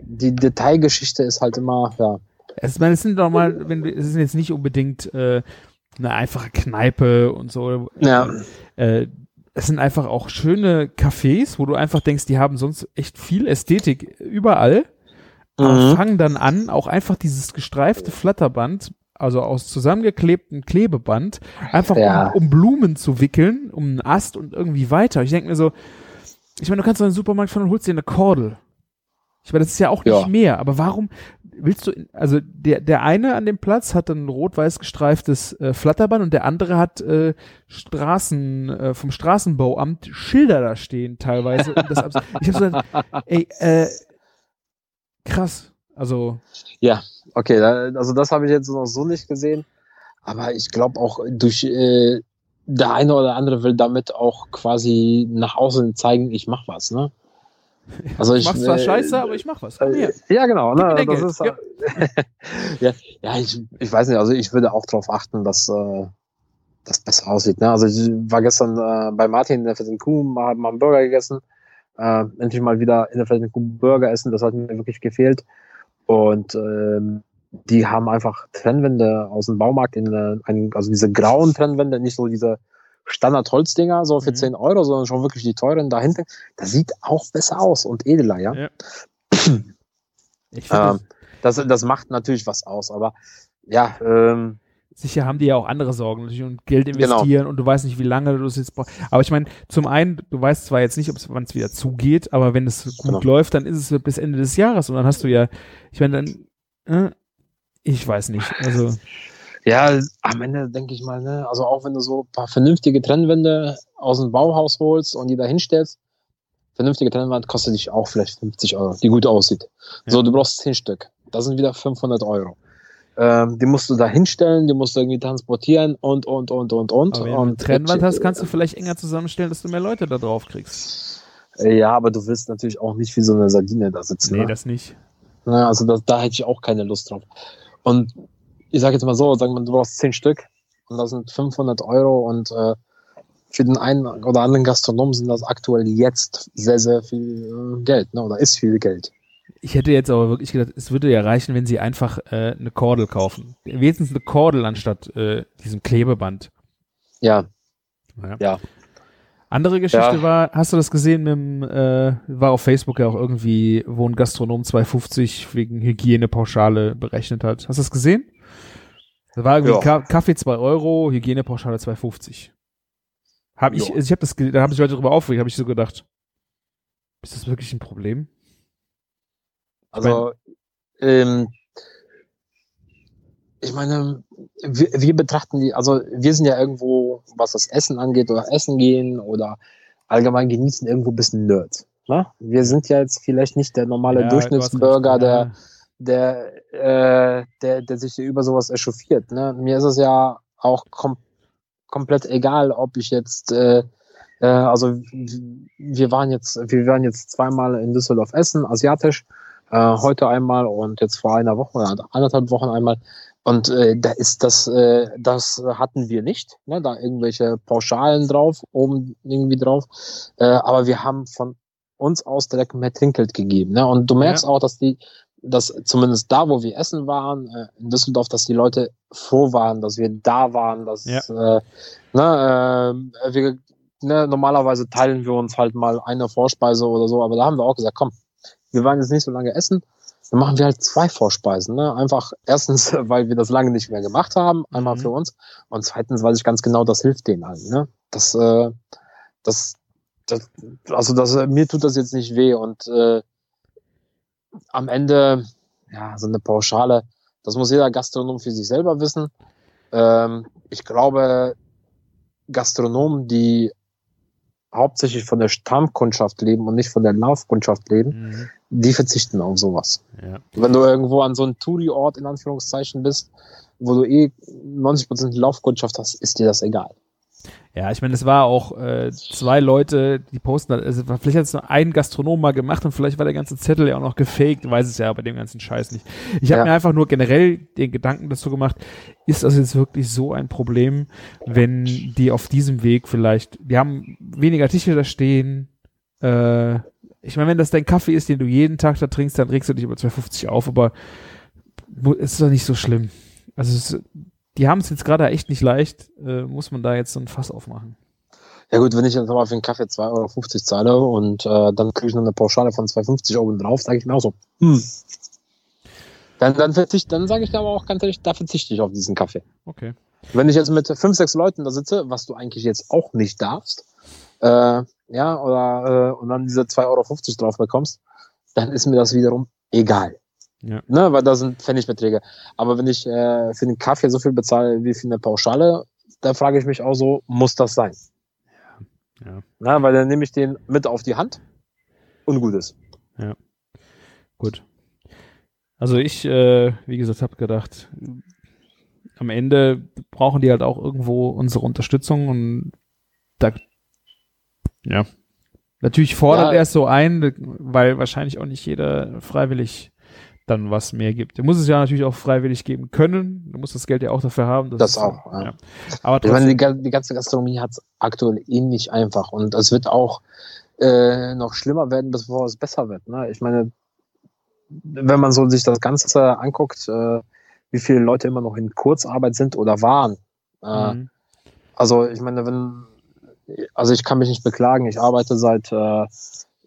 die Detailgeschichte ist halt immer, ja, Es, meine, es sind doch mal, wenn es ist jetzt nicht unbedingt äh, eine einfache Kneipe und so. Ja. Äh, es sind einfach auch schöne Cafés, wo du einfach denkst, die haben sonst echt viel Ästhetik überall. Mhm. fangen dann an, auch einfach dieses gestreifte Flatterband, also aus zusammengeklebtem Klebeband, einfach Ja. um, um Blumen zu wickeln, um einen Ast und irgendwie weiter. Ich denke mir so, ich meine, du kannst doch in den Supermarkt fahren und holst dir eine Kordel. Ich meine, das ist ja auch nicht Ja. mehr, aber warum willst du, also der, der eine an dem Platz hat ein rot-weiß gestreiftes äh, Flatterband und der andere hat äh, Straßen, äh, vom Straßenbauamt Schilder da stehen teilweise. Ich habe so gedacht, ey, äh, krass. Also, Ja, okay, also das habe ich jetzt noch so nicht gesehen. Aber ich glaube auch durch äh, der eine oder andere will damit auch quasi nach außen zeigen, ich mach was, ne? Also ich ich mach zwar äh, scheiße, aber ich mach was. Äh, Ja, genau. Ne, das Geld. ist, ja. ja, ich, ich weiß nicht, also ich würde auch darauf achten, dass äh, das besser aussieht. Ne? Also ich war gestern äh, bei Martin in der Fetten Kuh, mal, mal einen Burger gegessen. Äh, endlich mal wieder in der Fetten Kuh Burger essen, das hat mir wirklich gefehlt. Und ähm, die haben einfach Trennwände aus dem Baumarkt in äh, einen, also diese grauen Trennwände, nicht so diese Standard-Holzdinger, so für Mhm. 10 Euro, sondern schon wirklich die teuren dahinter. Das sieht auch besser aus und edeler, ja. Ja. Ich finde, Ähm, das, das macht natürlich was aus, aber ja, ähm, sicher haben die ja auch andere Sorgen natürlich und Geld Genau. investieren und du weißt nicht, wie lange du es jetzt brauchst. Aber ich meine, zum einen, du weißt zwar jetzt nicht, ob es wann es wieder zugeht, aber wenn es gut Genau. läuft, dann ist es bis Ende des Jahres und dann hast du ja, ich meine, dann, äh, ich weiß nicht, also ja, am Ende denke ich mal, ne, also auch wenn du so ein paar vernünftige Trennwände aus dem Bauhaus holst und die da hinstellst, vernünftige Trennwand kostet dich auch vielleicht 50 Euro, die gut aussieht. So, du brauchst 10 Stück. Das sind wieder 500 Euro. Ähm, die musst du da hinstellen, die musst du irgendwie transportieren und, und, und, und, und. aber wenn du und eine Trennwand hast, kannst du vielleicht enger zusammenstellen, dass du mehr Leute da drauf kriegst. Ja, aber du willst natürlich auch nicht wie so eine Sardine da sitzen. Nee, ne? das nicht. Ne, also das, da hätte ich auch keine Lust drauf. Und ich sage jetzt mal so, sagen wir, du brauchst zehn Stück und das sind 500 Euro und äh, für den einen oder anderen Gastronom sind das aktuell jetzt sehr, sehr viel äh, Geld, ne? oder ist viel Geld. Ich hätte jetzt aber wirklich gedacht, es würde ja reichen, wenn sie einfach äh, eine Kordel kaufen. Wenigstens eine Kordel anstatt äh, diesem Klebeband. Ja, Ja. ja. Andere Geschichte Ja. war, hast du das gesehen mit dem, äh, war auf Facebook ja auch irgendwie, wo ein Gastronom 2,50 wegen Hygienepauschale berechnet hat. Hast du das gesehen? Da war irgendwie Ja. Ka Kaffee 2 Euro, Hygienepauschale 2,50. Hab ich, also ich habe das, da haben sich Leute drüber aufgeregt, habe ich so gedacht, ist das wirklich ein Problem? Also, ähm, ich meine, wir, wir betrachten die, also wir sind ja irgendwo, was das Essen angeht, oder Essen gehen oder allgemein genießen, irgendwo ein bisschen Nerds. Ne? Wir sind ja jetzt vielleicht nicht der normale Ja, Durchschnittsbürger, der. Der, äh, der, der sich über sowas echauffiert. Ne? Mir ist es ja auch kom komplett egal, ob ich jetzt, äh, äh, also wir waren jetzt, wir waren jetzt zweimal in Düsseldorf essen, asiatisch, äh, heute einmal und jetzt vor einer Woche oder anderthalb Wochen einmal. Und äh, da ist das, äh, das hatten wir nicht, ne? da irgendwelche Pauschalen drauf, oben irgendwie drauf. Äh, aber wir haben von uns aus direkt mehr Trinkgeld gegeben. Ne? Und du merkst Ja. auch, dass die, dass zumindest da, wo wir essen waren, äh, in Düsseldorf, dass die Leute froh waren, dass wir da waren, dass Ja. äh, ne, äh, wir, ne, normalerweise teilen wir uns halt mal eine Vorspeise oder so, aber da haben wir auch gesagt, komm, wir waren jetzt nicht so lange essen, dann machen wir halt zwei Vorspeisen. Ne? Einfach erstens, weil wir das lange nicht mehr gemacht haben, einmal Mhm. für uns, und zweitens weiß ich ganz genau, das hilft denen allen. Ne? Das, äh, das, das, also das, mir tut das jetzt nicht weh und äh, am Ende, ja, so eine Pauschale, das muss jeder Gastronom für sich selber wissen. Ähm, ich glaube, Gastronomen, die hauptsächlich von der Stammkundschaft leben und nicht von der Laufkundschaft leben, Mhm. die verzichten auf sowas. Ja. Wenn du irgendwo an so einem Touri-Ort in Anführungszeichen bist, wo du eh 90% Laufkundschaft hast, ist dir das egal. Ja, ich meine, es war auch äh, zwei Leute, die posten, also vielleicht hat es nur ein Gastronom mal gemacht und vielleicht war der ganze Zettel ja auch noch gefaked, weiß es ja bei dem ganzen Scheiß nicht. Ich habe Ja. mir einfach nur generell den Gedanken dazu gemacht, ist das jetzt wirklich so ein Problem, wenn die auf diesem Weg vielleicht, die haben weniger Tische da stehen, äh, ich meine, wenn das dein Kaffee ist, den du jeden Tag da trinkst, dann regst du dich über 2,50 auf, aber ist doch nicht so schlimm. Also es, die haben es jetzt gerade echt nicht leicht, äh, muss man da jetzt so ein Fass aufmachen. Ja gut, wenn ich jetzt aber für einen Kaffee 2,50 Euro zahle und äh, dann kriege ich noch eine Pauschale von 2,50 Euro drauf, sage ich mir auch so, hm. Dann, dann, verzicht, dann sage ich aber auch ganz ehrlich, da verzichte ich auf diesen Kaffee. Okay. Wenn ich jetzt mit fünf, sechs Leuten da sitze, was du eigentlich jetzt auch nicht darfst, äh, ja, oder äh, und dann diese 2,50 Euro drauf bekommst, dann ist mir das wiederum egal. Ja. Ne, weil da sind Pfennigbeträge. Aber wenn ich äh, für den Kaffee so viel bezahle wie für eine Pauschale, da frage ich mich auch so, muss das sein? Ja. Na, weil dann nehme ich den mit auf die Hand und gut ist. Gut. Also ich, äh, wie gesagt, habe gedacht, am Ende brauchen die halt auch irgendwo unsere Unterstützung und da, ja. Natürlich fordert Ja. er es so ein, weil wahrscheinlich auch nicht jeder freiwillig dann was mehr gibt. Der muss es ja natürlich auch freiwillig geben können. Du musst das Geld ja auch dafür haben. Das ist- auch, ja. Aber Ich meine, die, die ganze Gastronomie hat es aktuell eh nicht einfach und es wird auch äh, noch schlimmer werden, bevor es besser wird. Ne? Ich meine, wenn man so sich das Ganze anguckt, äh, wie viele Leute immer noch in Kurzarbeit sind oder waren. Äh, Mhm. Also ich meine, wenn, also ich kann mich nicht beklagen. Ich arbeite seit äh,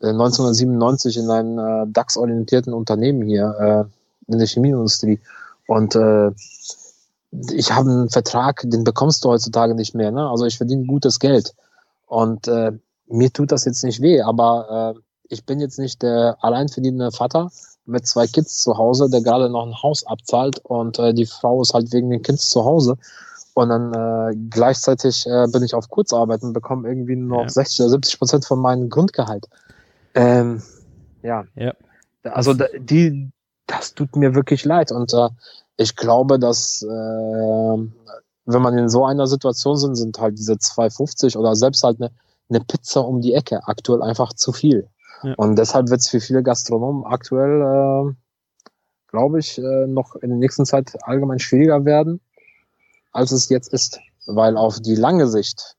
1997 in einem äh, DAX-orientierten Unternehmen hier äh, in der Chemieindustrie und äh, ich habe einen Vertrag, den bekommst du heutzutage nicht mehr. Ne? Also ich verdiene gutes Geld und äh, mir tut das jetzt nicht weh, aber äh, ich bin jetzt nicht der alleinverdienende Vater mit zwei Kids zu Hause, der gerade noch ein Haus abzahlt und äh, die Frau ist halt wegen den Kids zu Hause und dann äh, gleichzeitig äh, bin ich auf Kurzarbeit und bekomme irgendwie nur noch Ja. 60 oder 70 Prozent von meinem Grundgehalt. Ähm, ja. Ja. Also da, die, das tut mir wirklich leid und äh, ich glaube, dass äh, wenn man in so einer Situation sind, sind halt diese 2,50 oder selbst halt eine, eine Pizza um die Ecke aktuell einfach zu viel. Ja. Und deshalb wird es für viele Gastronomen aktuell, äh, glaube ich, äh, noch in der nächsten Zeit allgemein schwieriger werden, als es jetzt ist. Weil auf die lange Sicht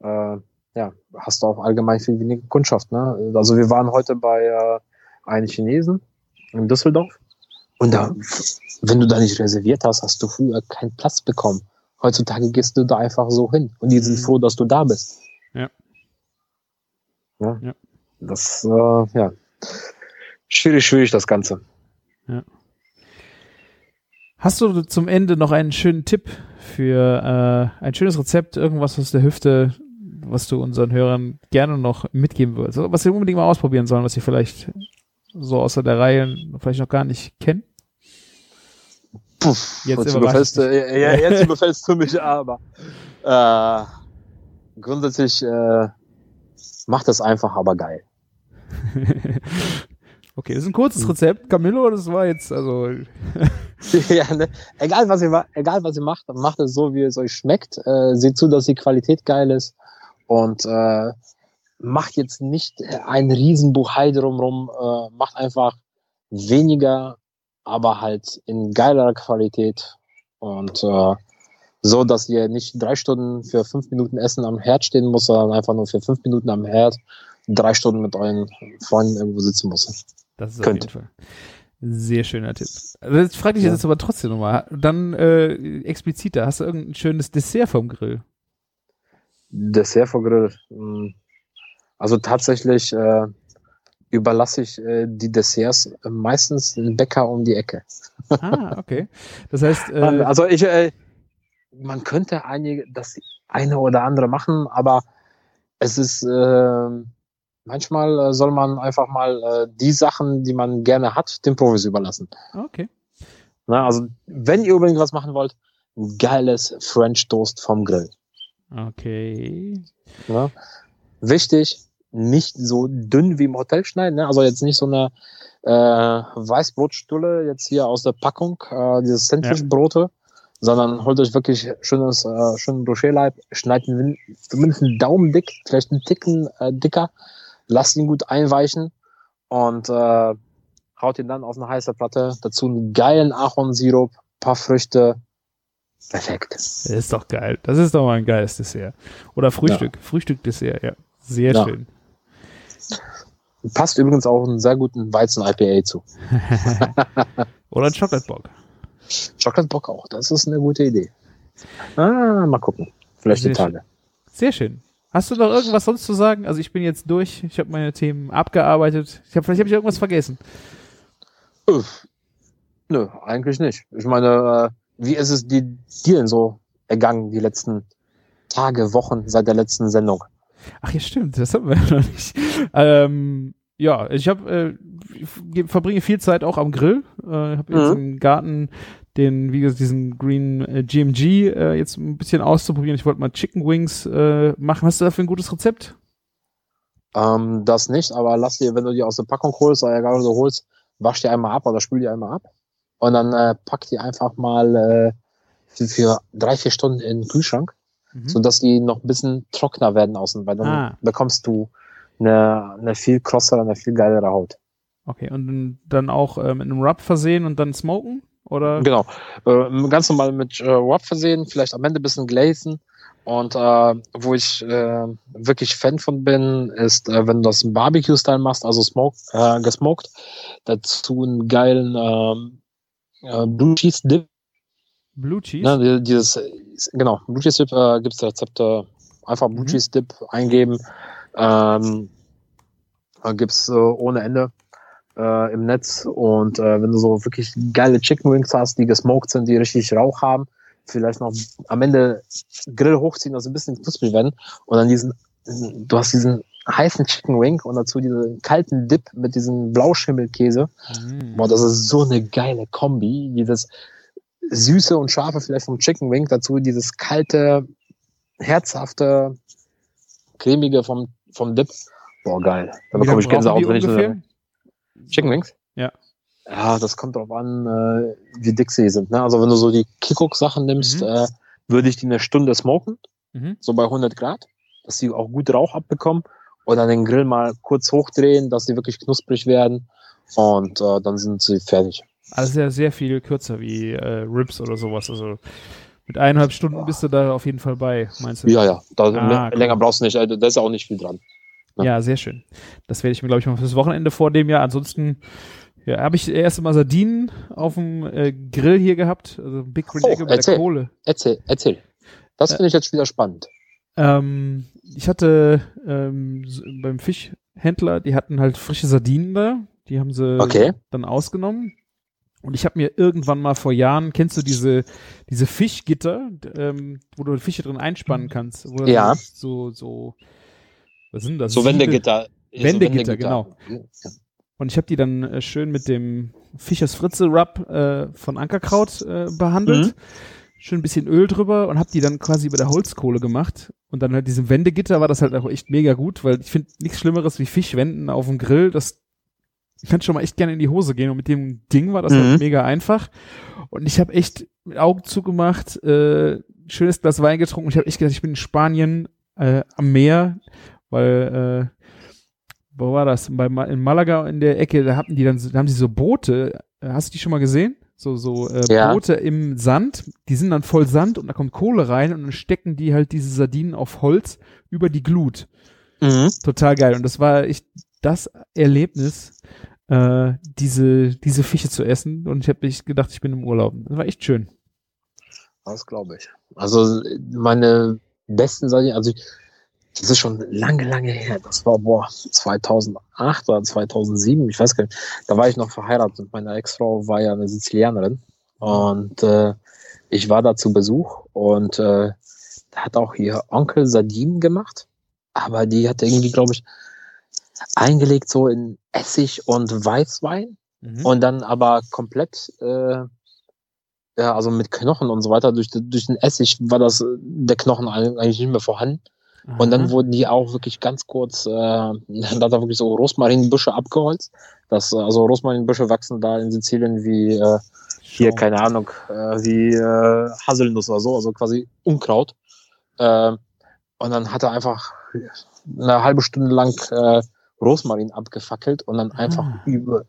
äh, ja, hast du auch allgemein viel weniger Kundschaft. Ne? Also wir waren heute bei äh, einem Chinesen in Düsseldorf und da, wenn du da nicht reserviert hast, hast du früher keinen Platz bekommen. Heutzutage gehst du da einfach so hin und die sind Mhm. froh, dass du da bist. Ja. Ja. Ja. Das, äh, ja. Schwierig, schwierig, das Ganze. Hast du zum Ende noch einen schönen Tipp für äh, ein schönes Rezept, irgendwas aus der Hüfte, was du unseren Hörern gerne noch mitgeben würdest? Was sie unbedingt mal ausprobieren sollen, was sie vielleicht so außer der Reihe vielleicht noch gar nicht kennen? Puff, Jetzt überfällst, du, ja, jetzt überfällst du mich aber. Äh, grundsätzlich äh, macht das einfach, aber geil. okay, das ist ein kurzes Rezept. Camillo, das war jetzt, also, ja, ne? egal, was ihr, egal was ihr macht, macht es so, wie es euch schmeckt. Äh, seht zu, dass die Qualität geil ist und äh, macht jetzt nicht ein Riesenbuchei drumrum. Äh, macht einfach weniger, aber halt in geilerer Qualität und äh, so, dass ihr nicht drei Stunden für fünf Minuten Essen am Herd stehen muss, sondern einfach nur für fünf Minuten am Herd drei Stunden mit euren Freunden irgendwo sitzen muss. das ist Könnt. auf jeden Fall. Sehr schöner Tipp. Also jetzt frage ich Ja. jetzt aber trotzdem nochmal. Dann äh, expliziter, hast du irgendein schönes Dessert vom Grill? Dessert vor Grill. mh, Also tatsächlich äh, überlasse ich äh, die Desserts meistens den Bäcker um die Ecke. Ah, okay. Das heißt, äh, also ich, äh, man könnte einige, das eine oder andere machen, aber es ist äh, manchmal äh, soll man einfach mal die Sachen, die man gerne hat, den Profis überlassen. okay. Na, also wenn ihr unbedingt was machen wollt, geiles French Toast vom Grill. Okay. Ne? Wichtig, nicht so dünn wie im Hotel schneiden, ne? also jetzt nicht so eine äh, Weißbrotstulle jetzt hier aus der Packung, äh, dieses Sandwichbrote, sondern holt euch wirklich schönes, äh, schönen Broschetleib, schneidet ihn zumindest einen Daumen dick, vielleicht einen Ticken äh, dicker, lasst ihn gut einweichen und äh, haut ihn dann auf eine heiße Platte, dazu einen geilen Ahornsirup, paar Früchte, perfekt. Das ist doch geil. Das ist doch mal ein geiles Dessert. Oder Frühstück, Frühstück-Dessert, ja. Sehr Ja. schön. Passt übrigens auch einen sehr guten Weizen-IPA zu. Oder ein Chocolate Bock. Chocolate Bock auch, das ist eine gute Idee. Ah, mal gucken. Vielleicht die. Tage. Sehr schön. Hast du noch irgendwas sonst zu sagen? Also ich bin jetzt durch. Ich habe meine Themen abgearbeitet. Ich hab, vielleicht habe ich irgendwas vergessen. Uff. Nö, eigentlich nicht. Ich meine, äh, wie ist es die, dir denn so ergangen, die letzten Tage, Wochen seit der letzten Sendung? Ach ja, stimmt. Das haben wir ja noch nicht. Ähm, ja, ich habe äh, verbringe viel Zeit auch am Grill. Äh, habe jetzt Mhm. im Garten den, wie gesagt, diesen Green äh, GMG äh, jetzt ein bisschen auszuprobieren. Ich wollte mal Chicken Wings äh, machen. Hast du dafür ein gutes Rezept? Ähm, das nicht, aber lass dir, wenn du die aus der Packung holst, oder egal, was du holst, wasch die einmal ab oder spül die einmal ab. Und dann äh, pack die einfach mal äh, für, für drei, vier Stunden in den Kühlschrank, Mhm. sodass die noch ein bisschen trockener werden außen, weil dann Ah. bekommst du eine, eine viel krossere, eine viel geilere Haut. Okay, und dann- auch äh, mit einem Rub versehen und dann smoken? Oder? Genau. Äh, ganz normal mit äh, Rub versehen, vielleicht am Ende ein bisschen glazen. Und äh, wo ich äh, wirklich Fan von bin, ist, äh, wenn du das im Barbecue-Style machst, also smoke, äh, gesmoked, dazu einen geilen ähm, äh, Blue Cheese Dip. Blue Cheese? Ne, die- dieses, genau, Blue Cheese Dip äh, gibt's Rezepte. Einfach Blue Mhm. Cheese Dip eingeben. Ähm, äh, gibt's äh, ohne Ende äh, im Netz. Und äh, wenn du so wirklich geile Chicken Wings hast, die gesmoked sind, die richtig Rauch haben, vielleicht noch am Ende Grill hochziehen, dass sie ein bisschen knusprig werden. Und dann diesen, du hast diesen heißen Chicken Wing und dazu diesen kalten Dip mit diesem Blauschimmelkäse. Mhm. Boah, das ist so eine geile Kombi. Dieses süße und scharfe vielleicht vom Chicken Wing, dazu dieses kalte, herzhafte, cremige vom, vom Dip. Boah, geil. Da bekomme ich Gänsehaut, wenn ich ungefähr? Chicken Wings? Ja. Ja, das kommt drauf an, äh, wie dick sie sind. Ne? Also wenn du so die Kikok-Sachen nimmst, Mhm. äh, würde ich die eine Stunde smoken, Mhm. so bei 100 Grad, dass sie auch gut Rauch abbekommen und dann den Grill mal kurz hochdrehen, dass sie wirklich knusprig werden und äh, dann sind sie fertig. Also sehr, sehr viel kürzer wie äh, Ribs oder sowas. Also mit eineinhalb Stunden bist du da auf jeden Fall bei, meinst du? Ja, ja, Ah, mehr, cool. länger brauchst du nicht, also, da ist auch nicht viel dran. Ja, sehr schön. Das werde ich mir, glaube ich, mal fürs Wochenende vornehmen. Ja, ansonsten ja, habe ich erst mal Sardinen auf dem äh, Grill hier gehabt. Also Big Green Oh, Egg mit der Kohle. Erzähl, erzähl. Das Äh, finde ich jetzt wieder spannend. Ähm, ich hatte ähm, beim Fischhändler, die hatten halt frische Sardinen da. Die haben sie Okay. dann ausgenommen. Und ich habe mir irgendwann mal vor Jahren, kennst du diese, diese Fischgitter, ähm, wo du Fische drin einspannen kannst? Wo da Ja. So, so, was sind das? So Siebe- Wendegitter. so Wendegitter, genau. Und ich habe die dann äh, schön mit dem Fischers Fritze Rub äh, von Ankerkraut äh, behandelt. Mhm. Schön ein bisschen Öl drüber und habe die dann quasi über der Holzkohle gemacht. Und dann halt diesem Wendegitter war das halt auch echt mega gut, weil ich finde nichts Schlimmeres wie Fischwenden auf dem Grill. Das kann schon mal echt gerne in die Hose gehen. Und mit dem Ding war das Mhm. halt mega einfach. Und ich habe echt mit Augen zugemacht, äh, schönes Glas Wein getrunken. Und ich habe echt gedacht, ich bin in Spanien äh, am Meer, weil äh, wo war das? Bei, in Malaga in der Ecke, da hatten die dann, so- da haben sie so Boote. Äh, Hast du die schon mal gesehen? So, so äh, Ja. Boote im Sand. Die sind dann voll Sand und da kommt Kohle rein und dann stecken die halt diese Sardinen auf Holz über die Glut. Mhm. Total geil. Und das war echt das Erlebnis, äh, diese, diese Fische zu essen. Und ich habe echt gedacht, ich bin im Urlaub. Das war echt schön. Das glaube ich. Also meine besten Sardinen, also ich, das ist schon lange, lange her. Das war boah 2008 oder 2007, ich weiß gar nicht. Da war ich noch verheiratet. Meine Ex-Frau war ja eine Sizilianerin und äh, ich war da zu Besuch und äh, da hat auch ihr Onkel Sardinen gemacht, aber die hat irgendwie, glaube ich, eingelegt so in Essig und Weißwein Mhm. und dann aber komplett äh, ja, also mit Knochen und so weiter. Durch, durch den Essig war das der Knochen eigentlich nicht mehr vorhanden. Und dann wurden die auch wirklich ganz kurz, äh, da hat er wirklich so Rosmarinbüsche abgeholzt. Das, äh, also Rosmarinbüsche wachsen da in Sizilien wie äh, hier, keine Ahnung, äh, wie äh, Haselnuss oder so, also quasi Unkraut. Äh, und dann hat er einfach eine halbe Stunde lang äh, Rosmarin abgefackelt und dann einfach Ah. über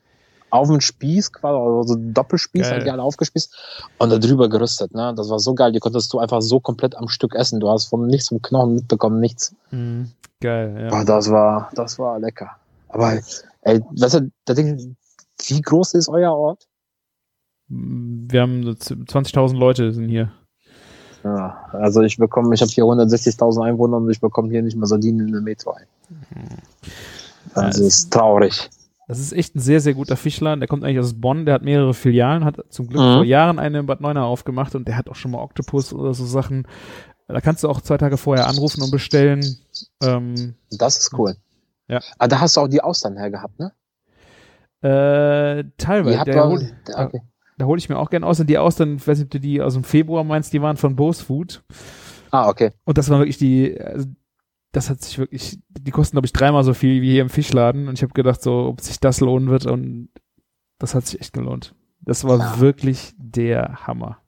auf den Spieß quasi, also so Doppelspieß, Geil. die alle aufgespießt und da drüber gerüstet, ne? Das war so geil, die konntest du einfach so komplett am Stück essen. Du hast vom nichts vom Knochen mitbekommen, nichts. Mhm. Geil, ja. Boah, das war, das war lecker. Aber ey, weißt du, da denk ich, wie groß ist euer Ort? Wir haben so z- 20.000 Leute sind hier. Ja, also ich bekomme, ich habe hier 160.000 Einwohner und ich bekomme hier nicht mal Sardinen in der Metro ein. Das Ja, ist traurig. Das ist echt ein sehr, sehr guter Fischladen. Der kommt eigentlich aus Bonn, der hat mehrere Filialen, hat zum Glück Mhm. vor Jahren eine in Bad Neuenahr aufgemacht und der hat auch schon mal Oktopus oder so Sachen. Da kannst du auch zwei Tage vorher anrufen und bestellen. Ähm, Das ist cool. Ja. Ah, da hast du auch die Austern her gehabt, ne? äh, teilweise. Da doch, hol, okay. da hole ich mir auch gerne aus. Und die Austern, ich weiß nicht, ob du die aus dem Februar meinst, die waren von Bose Food. Ah, okay. Und das war wirklich die, also das hat sich wirklich, die kosten, glaube ich, dreimal so viel wie hier im Fischladen. Und ich habe gedacht, so, ob sich das lohnen wird. Und das hat sich echt gelohnt. Das war Ja. wirklich der Hammer.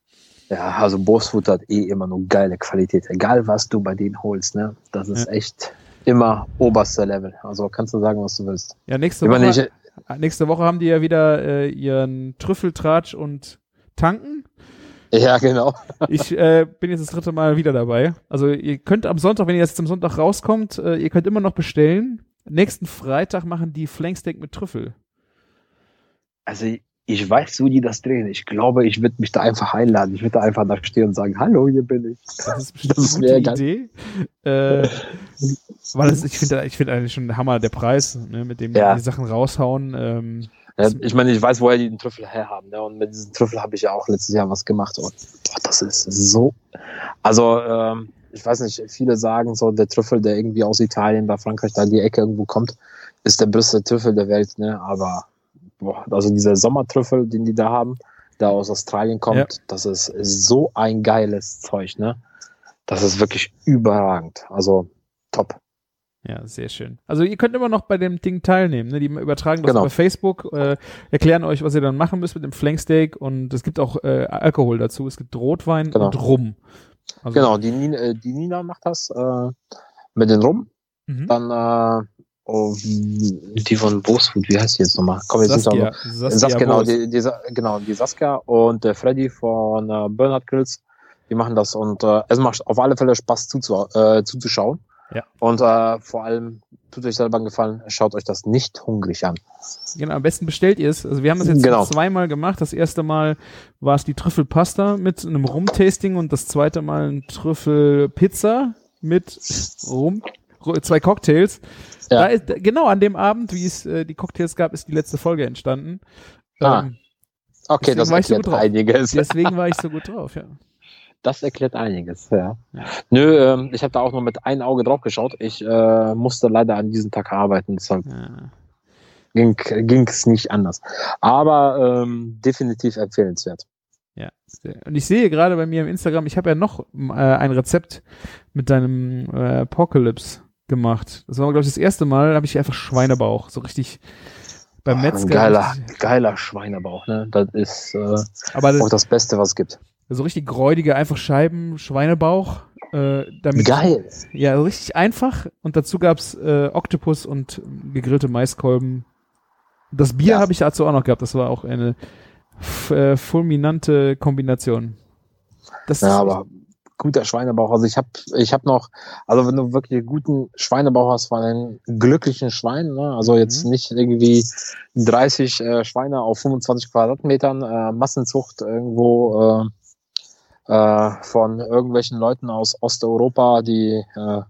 Ja, also Bosfood hat eh immer nur geile Qualität. Egal was du bei denen holst, ne? Das ist Ja. echt immer oberster Level. Also kannst du sagen, was du willst. Ja, nächste Woche, nächste Woche haben die ja wieder äh, ihren Trüffeltratsch und Tanken. Ja, genau. Ich äh, bin jetzt das dritte Mal wieder dabei. Also ihr könnt am Sonntag, wenn ihr jetzt zum Sonntag rauskommt, äh, ihr könnt immer noch bestellen. Nächsten Freitag machen die Flanksteak mit Trüffel. Also ich weiß, wo die das drehen. Ich glaube, ich würde mich da einfach einladen. Ich würde da einfach da stehen und sagen, hallo, hier bin ich. Das ist bestimmt Das eine gute. Idee. Äh, weil es, ich finde ich finde eigentlich schon der Hammer der Preis, ne, mit dem Ja. die Sachen raushauen. Ähm, Ja, ich meine, ich weiß, woher die den Trüffel herhaben. Ne? Und mit diesem Trüffel habe ich ja auch letztes Jahr was gemacht. Und boah, das ist so. Also, ähm, ich weiß nicht, viele sagen so, der Trüffel, der irgendwie aus Italien, da Frankreich, da in die Ecke irgendwo kommt, ist der beste Trüffel der Welt. Ne? Aber boah, also dieser Sommertrüffel, den die da haben, der aus Australien kommt, Ja. das ist so ein geiles Zeug. Ne? Das ist wirklich überragend. Also top. Ja, sehr schön. Also ihr könnt immer noch bei dem Ding teilnehmen. Ne? Die übertragen das Genau. über Facebook, äh, erklären euch, was ihr dann machen müsst mit dem Flanksteak und es gibt auch äh, Alkohol dazu. Es gibt Rotwein Genau. und Rum. Also, Genau, die Nina, äh, die Nina macht das äh, mit den Rum. Mhm. Dann äh, oh, die von Bosfood, wie heißt die jetzt nochmal? Komm, jetzt Saskia, nicht Saskia, noch. Saskia, genau, die, die, genau, die Saskia und der Freddy von äh, Bernhard Grills, die machen das und äh, es macht auf alle Fälle Spaß zuzu äh, zuzuschauen. Ja. Und äh, vor allem tut euch selber einen Gefallen, schaut euch das nicht hungrig an. Genau, am besten bestellt ihr es. Also wir haben das jetzt Genau. zweimal gemacht. Das erste Mal war es die Trüffelpasta mit einem Rum-Tasting und das zweite Mal ein Trüffelpizza mit Rum, Ru- zwei Cocktails. Ja. Da ist, genau an dem Abend, wie es äh, die Cocktails gab, ist die letzte Folge entstanden. Ah. Ähm, Okay, das war ich so gut drauf. einiges. deswegen war ich so gut drauf, ja. Das erklärt einiges, ja. Ja. Nö, ähm, ich habe da auch nur mit einem Auge drauf geschaut. Ich äh, musste leider an diesem Tag arbeiten, deshalb ja. ging es nicht anders. Aber ähm, definitiv empfehlenswert. Sehr- Und ich sehe gerade bei mir im Instagram, ich habe ja noch äh, ein Rezept mit deinem äh, Apocalypse gemacht. Das war, glaube ich, das erste Mal, habe ich einfach Schweinebauch. So richtig beim Metzger. Geiler, geiler Schweinebauch, ne? Das ist äh, Aber auch das, das Beste, was es gibt. So richtig gräudige, einfach Scheiben, Schweinebauch. Äh, damit, Geil. Ja, so richtig einfach. Und dazu gab's äh, Oktopus und gegrillte Maiskolben. Das Bier Ja. habe ich dazu auch noch gehabt. Das war auch eine äh, fulminante Kombination. Das Ja, ist aber guter Schweinebauch. Also ich habe ich hab noch, also wenn du wirklich einen guten Schweinebauch hast von einem glücklichen Schwein, ne? also jetzt Mhm. nicht irgendwie 30 äh, Schweine auf 25 Quadratmetern, äh, Massenzucht irgendwo äh, von irgendwelchen Leuten aus Osteuropa, die äh,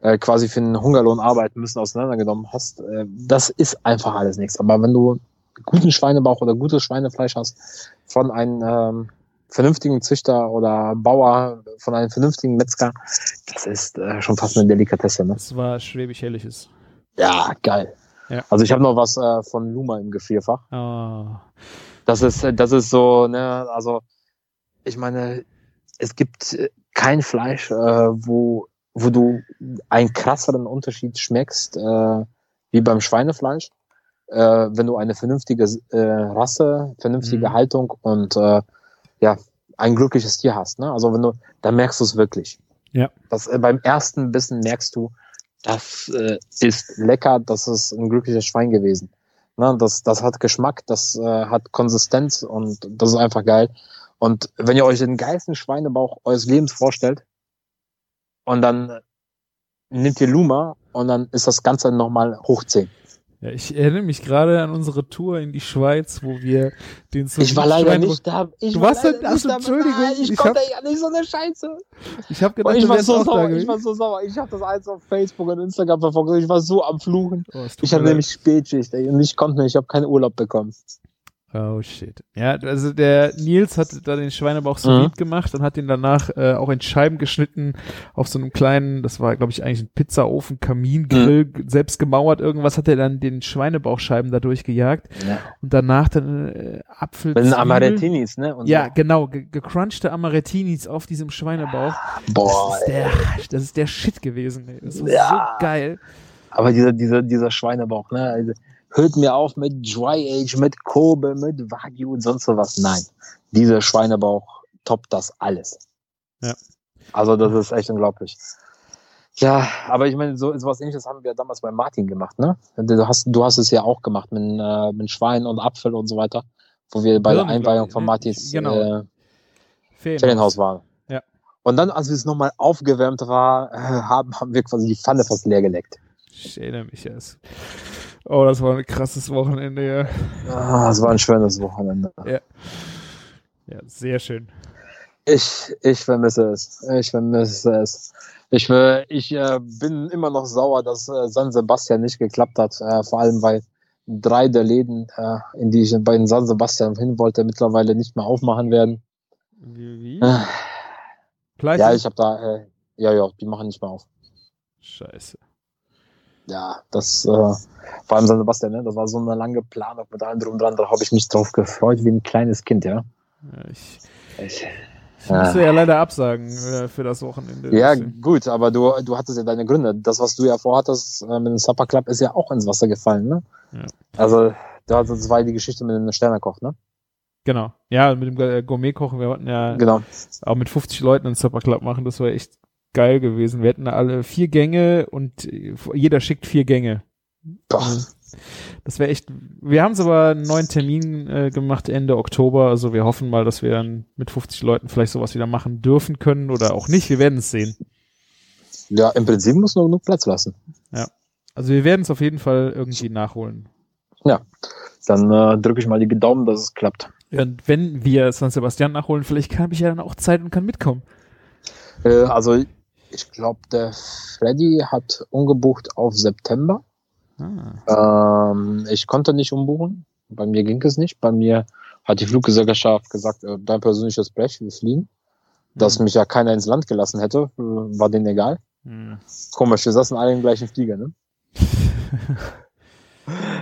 äh, quasi für einen Hungerlohn arbeiten müssen, auseinandergenommen hast. Äh, das ist einfach alles nichts. Aber wenn du guten Schweinebauch oder gutes Schweinefleisch hast von einem ähm, vernünftigen Züchter oder Bauer, von einem vernünftigen Metzger, das ist äh, schon fast eine Delikatesse. Ne? Das war schwäbisch-helliges. Ja, geil. Ja. Also ich habe noch was äh, von Luma im Gefrierfach. Ah, Das ist, äh, das ist so, ne, also ich meine, es gibt äh, kein Fleisch, äh, wo, wo du einen krasseren Unterschied schmeckst, äh, wie beim Schweinefleisch. Äh, wenn du eine vernünftige äh, Rasse, vernünftige Mhm. Haltung und äh, ja, ein glückliches Tier hast. Ne? Also wenn du, da merkst du es wirklich. Ja. Das, beim ersten Bissen merkst du, das ist lecker, das ist ein glückliches Schwein gewesen. Ne? Das, das hat Geschmack, das hat Konsistenz und das ist einfach geil. Und wenn ihr euch den geilsten Schweinebauch eures Lebens vorstellt und dann nimmt ihr Luma und dann ist das Ganze nochmal hoch 10. Ja, ich erinnere mich gerade an unsere Tour in die Schweiz, wo wir den Ich war leider Schwein- nicht da. Ich Du war warst leider da- ach so, da. Entschuldigung, Nein, ich, ich konnte hab- ja nicht so eine Scheiße. Ich habe Und gedacht, ich du war so sauer, ich war so sauer. Ich habe das eins auf Facebook und Instagram verfolgt. Ich war so am Fluchen. Oh, Ich hatte nämlich Spätschicht ey, und ich konnte nicht, ich habe keinen Urlaub bekommen. Oh shit. Ja, also der Nils hat da den Schweinebauch so Mhm. gemacht und hat den danach äh, auch in Scheiben geschnitten auf so einem kleinen, das war glaube ich eigentlich ein Pizzaofen, Kamingrill, Mhm. selbst gemauert irgendwas, hat er dann den Schweinebauchscheiben da durchgejagt Ja. und danach dann äh, Apfel. Den Zwiebel- Amaretinis, ne? Und Ja, so. genau, ge gecrunchte Amaretinis auf diesem Schweinebauch. Boah, das, ist der, das ist der Shit gewesen. Ey. Das war Ja. so geil. Aber dieser, dieser, dieser Schweinebauch, ne? Also, hört mir auf mit Dry Age, mit Kobe, mit Wagyu und sonst so was. Nein. Dieser Schweinebauch toppt das alles. Ja. Also, das ist echt unglaublich. Ja, aber ich meine, so, so was ähnliches haben wir damals bei Martin gemacht, ne? Du hast, du hast es ja auch gemacht mit, äh, mit Schwein und Apfel und so weiter, wo wir bei der Birnen, Einweihung von ne? Martins Genau. äh, Ferienhaus. Waren. Ja. Und dann, als es nochmal aufgewärmt war, äh, haben, haben wir quasi die Pfanne fast leer geleckt. Ich erinnere mich erst. Oh, das war ein krasses Wochenende, ja. Ah, es war ein schönes Wochenende. Ja, sehr schön. Ich, ich vermisse es. Ich vermisse es. Ich, will- ich äh, bin immer noch sauer, dass äh, San Sebastian nicht geklappt hat. Äh, vor allem, weil drei der Läden, äh, in die ich bei den San Sebastian hin wollte, mittlerweile nicht mehr aufmachen werden. Wie? wie? Äh, ja, ich habe da, äh, ja, ja, die machen nicht mehr auf. Scheiße. Ja, das, äh, vor allem San Sebastian, ne? das war so eine lange Planung mit allem drum und dran. Da habe ich mich drauf gefreut wie ein kleines Kind, ja. Ja, ich, Ich, ich musste ja leider absagen äh, für das Wochenende. Ja, Deswegen- gut, aber du, du hattest ja deine Gründe. Das, was du ja vorhattest äh, mit dem Supper Club, ist ja auch ins Wasser gefallen, ne? Ja. Also, das war die Geschichte mit dem Sternekoch, ne? Genau. Ja, mit dem äh, Gourmet-Kochen, wir wollten ja Genau. auch mit 50 Leuten einen Supper Club machen, das war echt geil gewesen. Wir hatten da alle vier Gänge und äh, jeder schickt vier Gänge. Boah. Das wäre echt. Wir haben es aber einen neuen Termin äh, gemacht Ende Oktober. Also wir hoffen mal, dass wir dann mit 50 Leuten vielleicht sowas wieder machen dürfen können oder auch nicht. Wir werden es sehen. Ja, im Prinzip muss nur genug Platz lassen. Also wir werden es auf jeden Fall irgendwie nachholen. Dann äh, drücke ich mal die Daumen, dass es klappt. Und wenn wir San Sebastian nachholen, vielleicht habe ich ja dann auch Zeit und kann mitkommen. Äh, also, ich glaube, der Freddy hat umgebucht auf September. Ah. Ähm, ich konnte nicht umbuchen. Bei mir ging es nicht. Bei mir hat die Fluggesellschaft gesagt, äh, dein persönliches Brech, wir fliegen. Dass Hm. mich ja keiner ins Land gelassen hätte, äh, war denen egal. Hm. Komisch, wir saßen alle im gleichen Flieger, ne?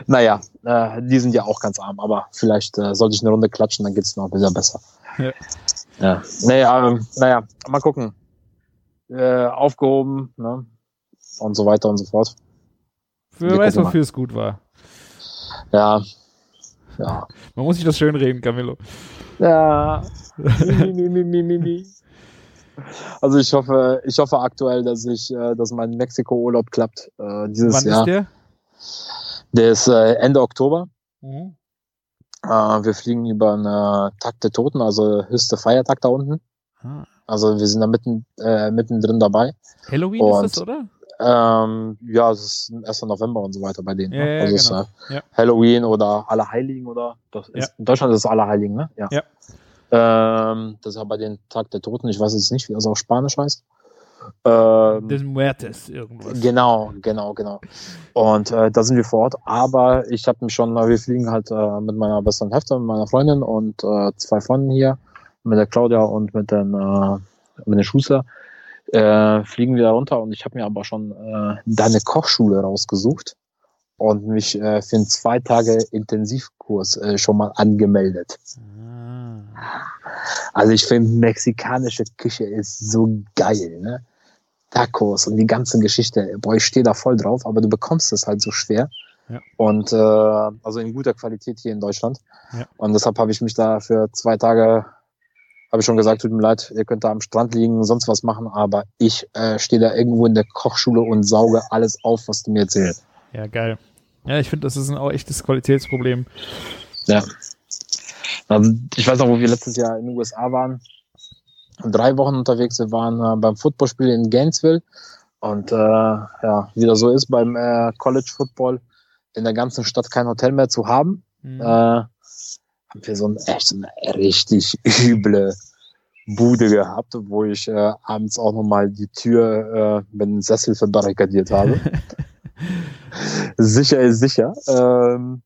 Naja, äh, die sind ja auch ganz arm, aber vielleicht äh, sollte ich eine Runde klatschen, dann geht's noch wieder besser. Ja. Ja. Naja, ähm, naja, mal gucken. Äh, aufgehoben, ne? Und so weiter und so fort. Wer Wir weiß, wofür es gut war. Ja. Ja. Man muss sich das schön reden, Camillo. Ja. Mi, mi, mi. Also ich hoffe, ich hoffe aktuell, dass ich, äh, dass mein Mexiko-Urlaub klappt äh, dieses Wann Jahr. ist der? Der ist äh, Ende Oktober. Mhm. Äh, wir fliegen über einen Tag der Toten, also höchste Feiertag da unten. Ah. Also wir sind da mitten, äh, mittendrin dabei. Halloween Und- ist das, oder? Ähm, ja, es ist 1. November und so weiter bei denen. Ja, ne? ja, also es genau. ist, äh, Ja. Halloween oder Allerheiligen oder das ist, in Deutschland ist es Allerheiligen, ne? Ja. Ja. Ähm, das ist ja bei den Tag der Toten. Ich weiß jetzt nicht, wie das auf Spanisch heißt. Ähm, Des Muertes, irgendwas. Genau, genau, genau. Und äh, da sind wir vor Ort. Aber ich habe mich schon, wir fliegen halt äh, mit meiner besten Hälfte, mit meiner Freundin und äh, zwei Freunden hier, mit der Claudia und mit den, äh, mit den Schuster, äh, fliegen wir da runter. Und ich habe mir aber schon äh, da eine Kochschule rausgesucht und mich äh, für einen zwei Tage Intensivkurs äh, schon mal angemeldet. Ah. Also ich finde, mexikanische Küche ist so geil, ne? Tacos und die ganze Geschichte. Boah, ich stehe da voll drauf, aber du bekommst es halt so schwer. Ja. Und äh, also in guter Qualität hier in Deutschland. Ja. Und deshalb habe ich mich da für zwei Tage, habe ich schon gesagt, tut mir leid, ihr könnt da am Strand liegen, sonst was machen, aber ich äh, stehe da irgendwo in der Kochschule und sauge alles auf, was du mir erzählst. Ja, geil. Ja, ich finde, das ist ein auch echtes Qualitätsproblem. Ja. Also ich weiß noch, wo wir letztes Jahr in den USA waren, drei Wochen unterwegs. Wir waren äh, beim Footballspiel in Gainesville und äh, ja, wie das so ist beim äh, College Football in der ganzen Stadt kein Hotel mehr zu haben, Mhm. Äh, haben wir so ein echt so eine richtig üble Bude gehabt, wo ich äh, abends auch nochmal die Tür äh, mit einem Sessel verbarrikadiert habe. sicher ist sicher. Ähm,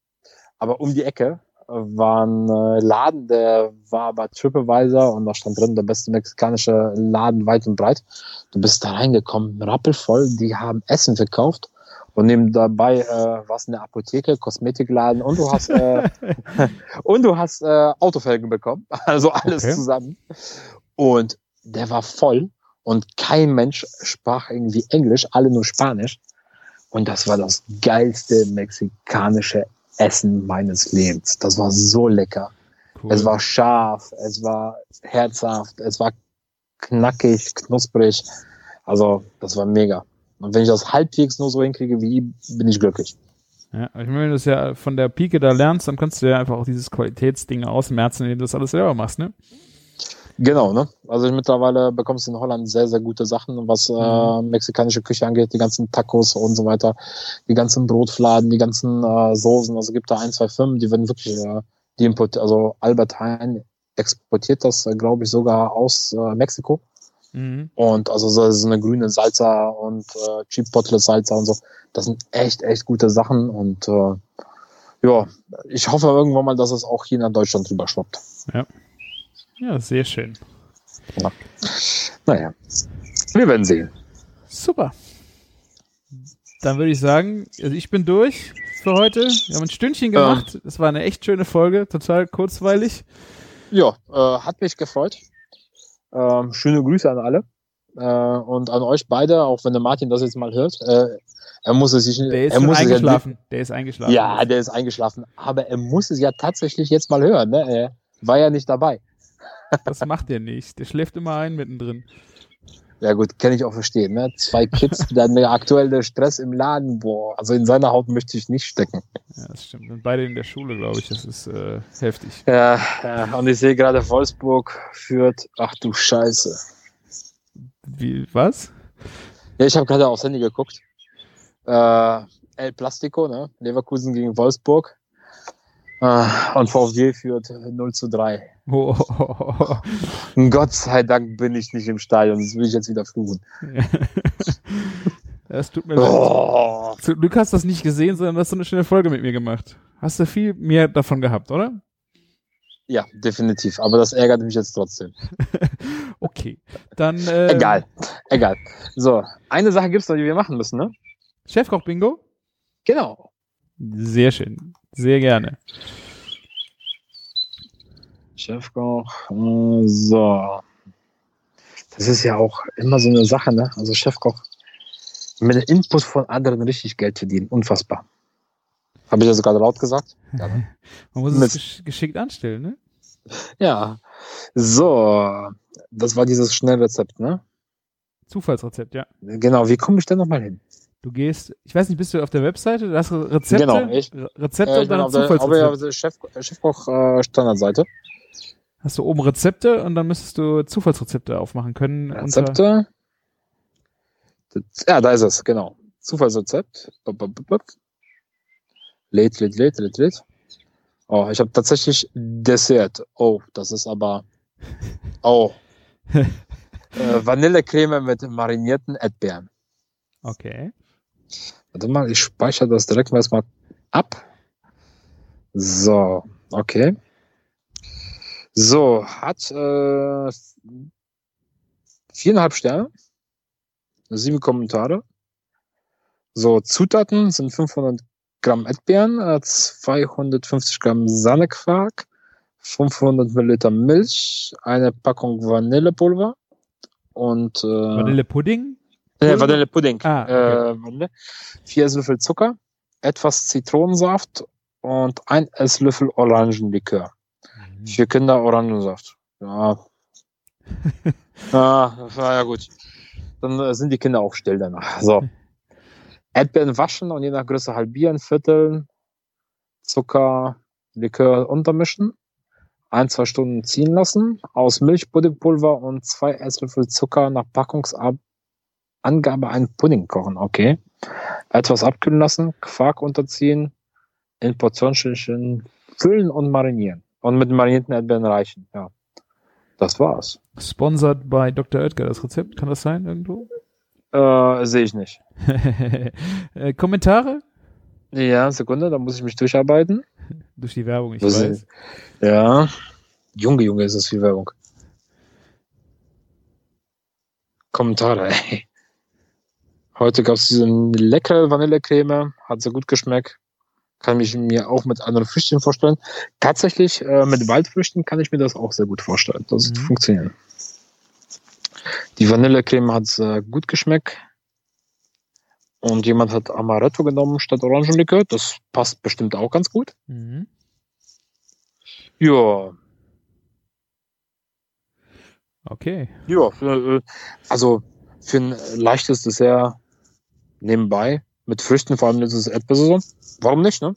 aber um die Ecke war ein äh, Laden, der war aber TripAdvisor und da stand drin, der beste mexikanische Laden weit und breit. Du bist da reingekommen, rappelvoll, die haben Essen verkauft und neben dabei äh, warst in der Apotheke, Kosmetikladen und du hast äh, und du hast äh, Autofelgen bekommen, also alles Okay. zusammen. Und der war voll und kein Mensch sprach irgendwie Englisch, alle nur Spanisch. Und das war das geilste mexikanische Essen meines Lebens. Das war so lecker. Cool. Es war scharf, es war herzhaft, es war knackig, knusprig. Also, das war mega. Und wenn ich das halbwegs nur so hinkriege wie bin ich glücklich. Ja, aber ich meine, wenn du das ja von der Pike da lernst, dann kannst du ja einfach auch dieses Qualitätsding ausmerzen, indem du das alles selber machst, ne? Genau, ne? Also ich mittlerweile bekommst du in Holland sehr, sehr gute Sachen, was äh, mexikanische Küche angeht, die ganzen Tacos und so weiter, die ganzen Brotfladen, die ganzen äh, Soßen. Also gibt da ein, zwei Firmen, die werden wirklich, äh, die import, also Albert Heijn exportiert das, äh, glaube ich, sogar aus äh, Mexiko. Mhm. Und also so, so eine grüne Salsa und äh, Chipotle Salsa und so. Das sind echt, echt gute Sachen und äh, ja, ich hoffe irgendwann mal, dass es auch hier nach Deutschland rüber schwappt. Ja, sehr schön. Naja, wir werden sehen. Super. Dann würde ich sagen, also ich bin durch für heute. Wir haben ein Stündchen gemacht. Es war eine echt schöne Folge, total kurzweilig. Ja, äh, hat mich gefreut. Ähm, schöne Grüße an alle. Äh, und an euch beide, auch wenn der Martin das jetzt mal hört. Äh, er muss es sich Der ist er muss es eingeschlafen. Der ist eingeschlafen. Ja, ja, der ist eingeschlafen. Aber er muss es ja tatsächlich jetzt mal hören. Ne? Er war ja nicht dabei. Das macht er nicht. Der schläft immer ein mittendrin. Ja gut, kann ich auch verstehen. Ne? Zwei Kids, dann der aktuelle Stress im Laden. Boah, also in seiner Haut möchte ich nicht stecken. Ja, das stimmt. Und beide in der Schule, glaube ich. Das ist äh, heftig. Ja, ja, und ich sehe gerade Wolfsburg führt. Ach du Scheiße. Wie, was? Ja, ich habe gerade aufs Handy geguckt. Äh, El Plastico, ne? Leverkusen gegen Wolfsburg. Äh, und VfG führt 0 zu 3. Oh, Und Gott sei Dank bin ich nicht im Stadion, das will ich jetzt wieder fluchen. Es tut mir leid. Oh. Zum Glück hast du das nicht gesehen, sondern hast du eine schöne Folge mit mir gemacht. Hast du viel mehr davon gehabt, oder? Ja, definitiv. Aber das ärgert mich jetzt trotzdem. Okay. Dann. Äh, Egal. Egal. So, eine Sache gibt's noch, die wir machen müssen, ne? Chefkoch-Bingo? Genau. Sehr schön. Sehr gerne. Chefkoch. äh, So. Das ist ja auch immer so eine Sache, ne? Also Chefkoch mit dem Input von anderen richtig Geld verdienen. Unfassbar. Habe ich das gerade laut gesagt? Ja, ne? Man muss es Mist. gesch geschickt anstellen, ne? ja. So. Das war dieses Schnellrezept, ne? Zufallsrezept, ja. Genau. Wie komme ich denn nochmal hin? Du gehst, ich weiß nicht, bist du auf der Webseite? Da hast du Rezepte, Genau, ich- Re- Rezepte Äh, und ich bin dann auf der, auf Zufallsrezept. der Chef, Chefkoch äh, Standardseite. Hast du oben Rezepte und dann müsstest du Zufallsrezepte aufmachen können. Rezepte. Ja, da ist es, genau. Zufallsrezept. Lädt, lädt, lädt, lädt, lädt. Oh, ich habe tatsächlich Dessert. Oh, das ist aber. Oh. äh, Vanillecreme mit marinierten Erdbeeren. Okay. Warte mal, ich speichere das direkt mal erstmal ab. So, okay. So, hat äh, viereinhalb Sterne, sieben Kommentare. So, Zutaten sind 500 Gramm Erdbeeren, äh, 250 Gramm Sahnequark, 500 Milliliter Milch, eine Packung Vanillepulver und äh, Vanillepudding? äh, Vanillepudding, Ah, okay. äh, Vanille, vier Esslöffel Zucker, etwas Zitronensaft und ein Esslöffel Orangenlikör. Für Kinder Orangensaft. Ja. ja, das war ja gut. Dann äh, sind die Kinder auch still danach. So. Erdbeeren waschen und je nach Größe halbieren, vierteln, Zucker, Likör untermischen, ein, zwei Stunden ziehen lassen, aus Milch, Puddingpulver und zwei Esslöffel Zucker nach Packungsangabe einen Pudding kochen, okay. Etwas abkühlen lassen, Quark unterziehen, in Portionsschälchen füllen und marinieren. Und mit marinierten Erdbeeren reichen, ja. Das war's. Sponsored by Dr. Oetker, das Rezept, kann das sein irgendwo? Äh, sehe ich nicht. äh, Kommentare? Ja, Sekunde, da muss ich mich durcharbeiten. Durch die Werbung, ich Was weiß. ist- Ja. Junge, Junge, ist das viel Werbung. Kommentare, ey. Heute gab es diese leckere Vanillecreme, hat sehr gut geschmeckt. Kann mich mir auch mit anderen Früchten vorstellen. Tatsächlich, äh, mit Waldfrüchten kann ich mir das auch sehr gut vorstellen. Das Mhm. wird funktionieren. Die Vanillecreme hat äh, gut geschmeckt. Und jemand hat Amaretto genommen statt Orangenlikör. Das passt bestimmt auch ganz gut. Mhm. Ja, Okay. Ja, äh, also für ein leichtes Dessert nebenbei mit Früchten, vor allem jetzt ist es Erdbeersaison. Warum nicht, ne?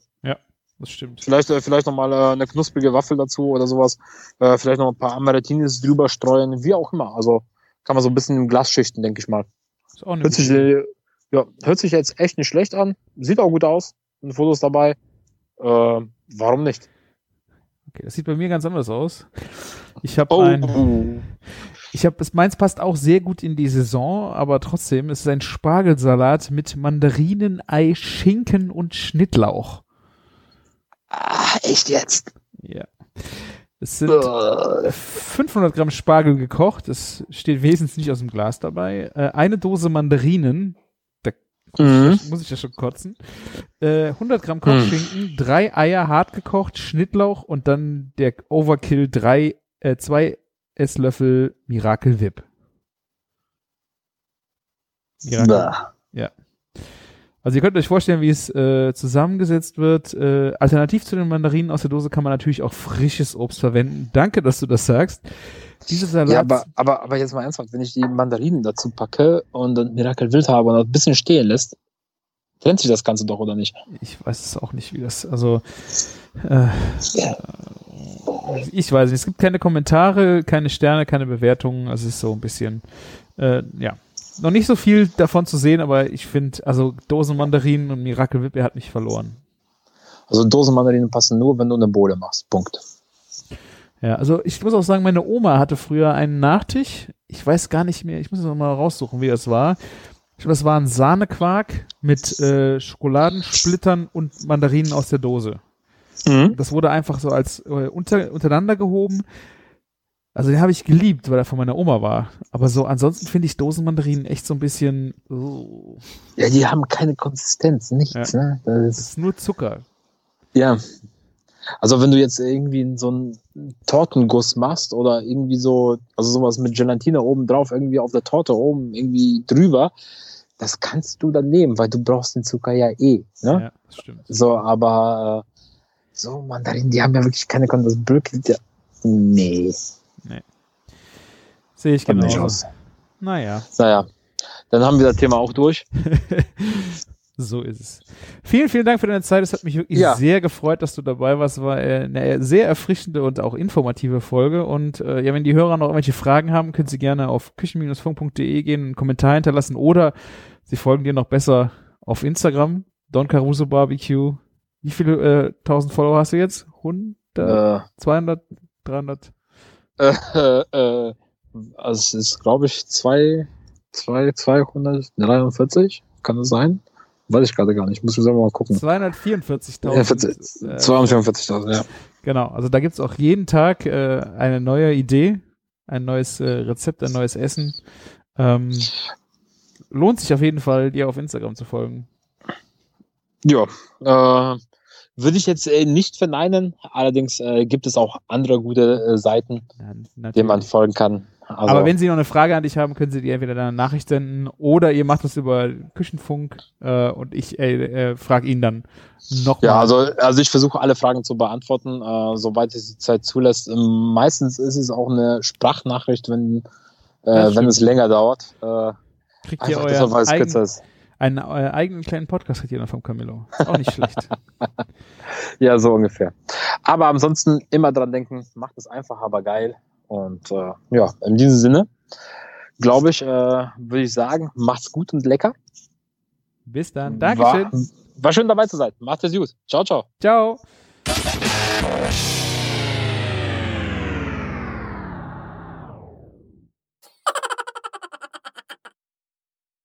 Das stimmt. Vielleicht, äh, vielleicht nochmal äh, eine knusprige Waffel dazu oder sowas. Äh, vielleicht noch ein paar Amaretinis drüber streuen, wie auch immer. Also kann man so ein bisschen im Glas schichten, denke ich mal. Ist auch Hört sich, äh, ja, hört sich jetzt echt nicht schlecht an. Sieht auch gut aus. Sind Fotos dabei. Äh, warum nicht? okay, das sieht bei mir ganz anders aus. Ich habe Oh, ein, ich habe, meins passt auch sehr gut in die Saison, aber trotzdem ist es ein Spargelsalat mit Mandarinen, Ei, Schinken und Schnittlauch. ah, echt jetzt? Ja. Es sind Äh, 500 Gramm Spargel gekocht. Es steht wesentlich nicht aus dem Glas dabei. Äh, eine Dose Mandarinen. Da Mhm. muss ich ja schon kotzen. Äh, 100 Gramm Kochschinken, drei Eier hart gekocht, Schnittlauch und dann der Overkill drei, äh, zwei Esslöffel Miracle Whip. Miracle. Bah. Also ihr könnt euch vorstellen, wie es äh, zusammengesetzt wird. Äh, alternativ zu den Mandarinen aus der Dose kann man natürlich auch frisches Obst verwenden. Danke, dass du das sagst. Diese Salat. Ja, aber, aber, aber jetzt mal ernsthaft, wenn ich die Mandarinen dazu packe und dann Miracle Wild habe und ein bisschen stehen lässt, trennt sich das Ganze doch, oder nicht? Ich weiß es auch nicht, wie das, also, äh, ich weiß nicht, es gibt keine Kommentare, keine Sterne, keine Bewertungen, also es ist so ein bisschen, äh, ja, noch nicht so viel davon zu sehen, aber ich finde, also Dosen Mandarinen und Miracle Whip, er hat mich verloren. Also Dosenmandarinen passen nur, wenn du eine Bohle machst. Punkt. Ja, also ich muss auch sagen, meine Oma hatte früher einen Nachtisch, ich weiß gar nicht mehr, ich muss es noch mal raussuchen, wie das war. Das war ein Sahnequark mit äh, Schokoladensplittern und Mandarinen aus der Dose. Mhm. Das wurde einfach so als äh, unter, untereinander gehoben. Also den habe ich geliebt, weil er von meiner Oma war. Aber so ansonsten finde ich Dosenmandarinen echt so ein bisschen. Oh, Ja, die haben keine Konsistenz, nichts. Ne? Das das ist, ist nur Zucker. ja. Also wenn du jetzt irgendwie so einen Tortenguss machst oder irgendwie so, also sowas mit Gelatine oben drauf, irgendwie auf der Torte oben irgendwie drüber, das kannst du dann nehmen, weil du brauchst den Zucker ja eh. Ne? Ja, das stimmt. So, aber äh, so Mandarinen, die haben ja wirklich keine Konsistenz. Das Bröckelt ja. Nee, Sehe ich genau. nicht aus. Naja, Naja, dann haben wir das Thema auch durch. so ist es. Vielen, vielen Dank für deine Zeit. Es hat mich wirklich Ja. sehr gefreut, dass du dabei warst. War äh, eine sehr erfrischende und auch informative Folge. Und äh, ja, wenn die Hörer noch irgendwelche Fragen haben, können sie gerne auf küchen-funk.de gehen, einen Kommentar hinterlassen oder sie folgen dir noch besser auf Instagram. Don Caruso Barbecue. Wie viele äh, tausend Follower hast du jetzt? 100, Äh, 200, 300? äh, äh, also es ist, glaube ich, zwei, zwei, 243, kann es sein? Weiß ich gerade gar nicht, muss ich selber mal gucken. 244.000. Ja, 40, äh, 244.000, ja. Genau, also da gibt's auch jeden Tag äh, eine neue Idee, ein neues äh, Rezept, ein neues Essen. Ähm, lohnt sich auf jeden Fall, dir auf Instagram zu folgen. Ja, äh, würde ich jetzt äh, nicht verneinen. Allerdings äh, gibt es auch andere gute Seiten, Ja, denen man folgen kann. Also, Aber wenn Sie noch eine Frage an dich haben, können Sie die entweder dann eine Nachricht senden oder ihr macht das über Küchenfunk äh, und ich äh, äh, frage ihn dann nochmal. ja, also, also ich versuche alle Fragen zu beantworten, äh, soweit es die Zeit zulässt. Ähm, meistens ist es auch eine Sprachnachricht, wenn, Ja, äh, wenn stimmt. es länger dauert. Äh, kriegt ihr weil euren es eigen, einen äh, eigenen kleinen Podcast ihr dann vom Camillo. Ist auch nicht schlecht. Ja, so ungefähr. Aber ansonsten immer dran denken, macht es einfach, aber geil. Und äh, ja, in diesem Sinne, glaube ich, äh, würde ich sagen, macht's gut und lecker. Bis dann. Dankeschön. War, war schön dabei zu sein. Macht es gut. Ciao, ciao. Ciao.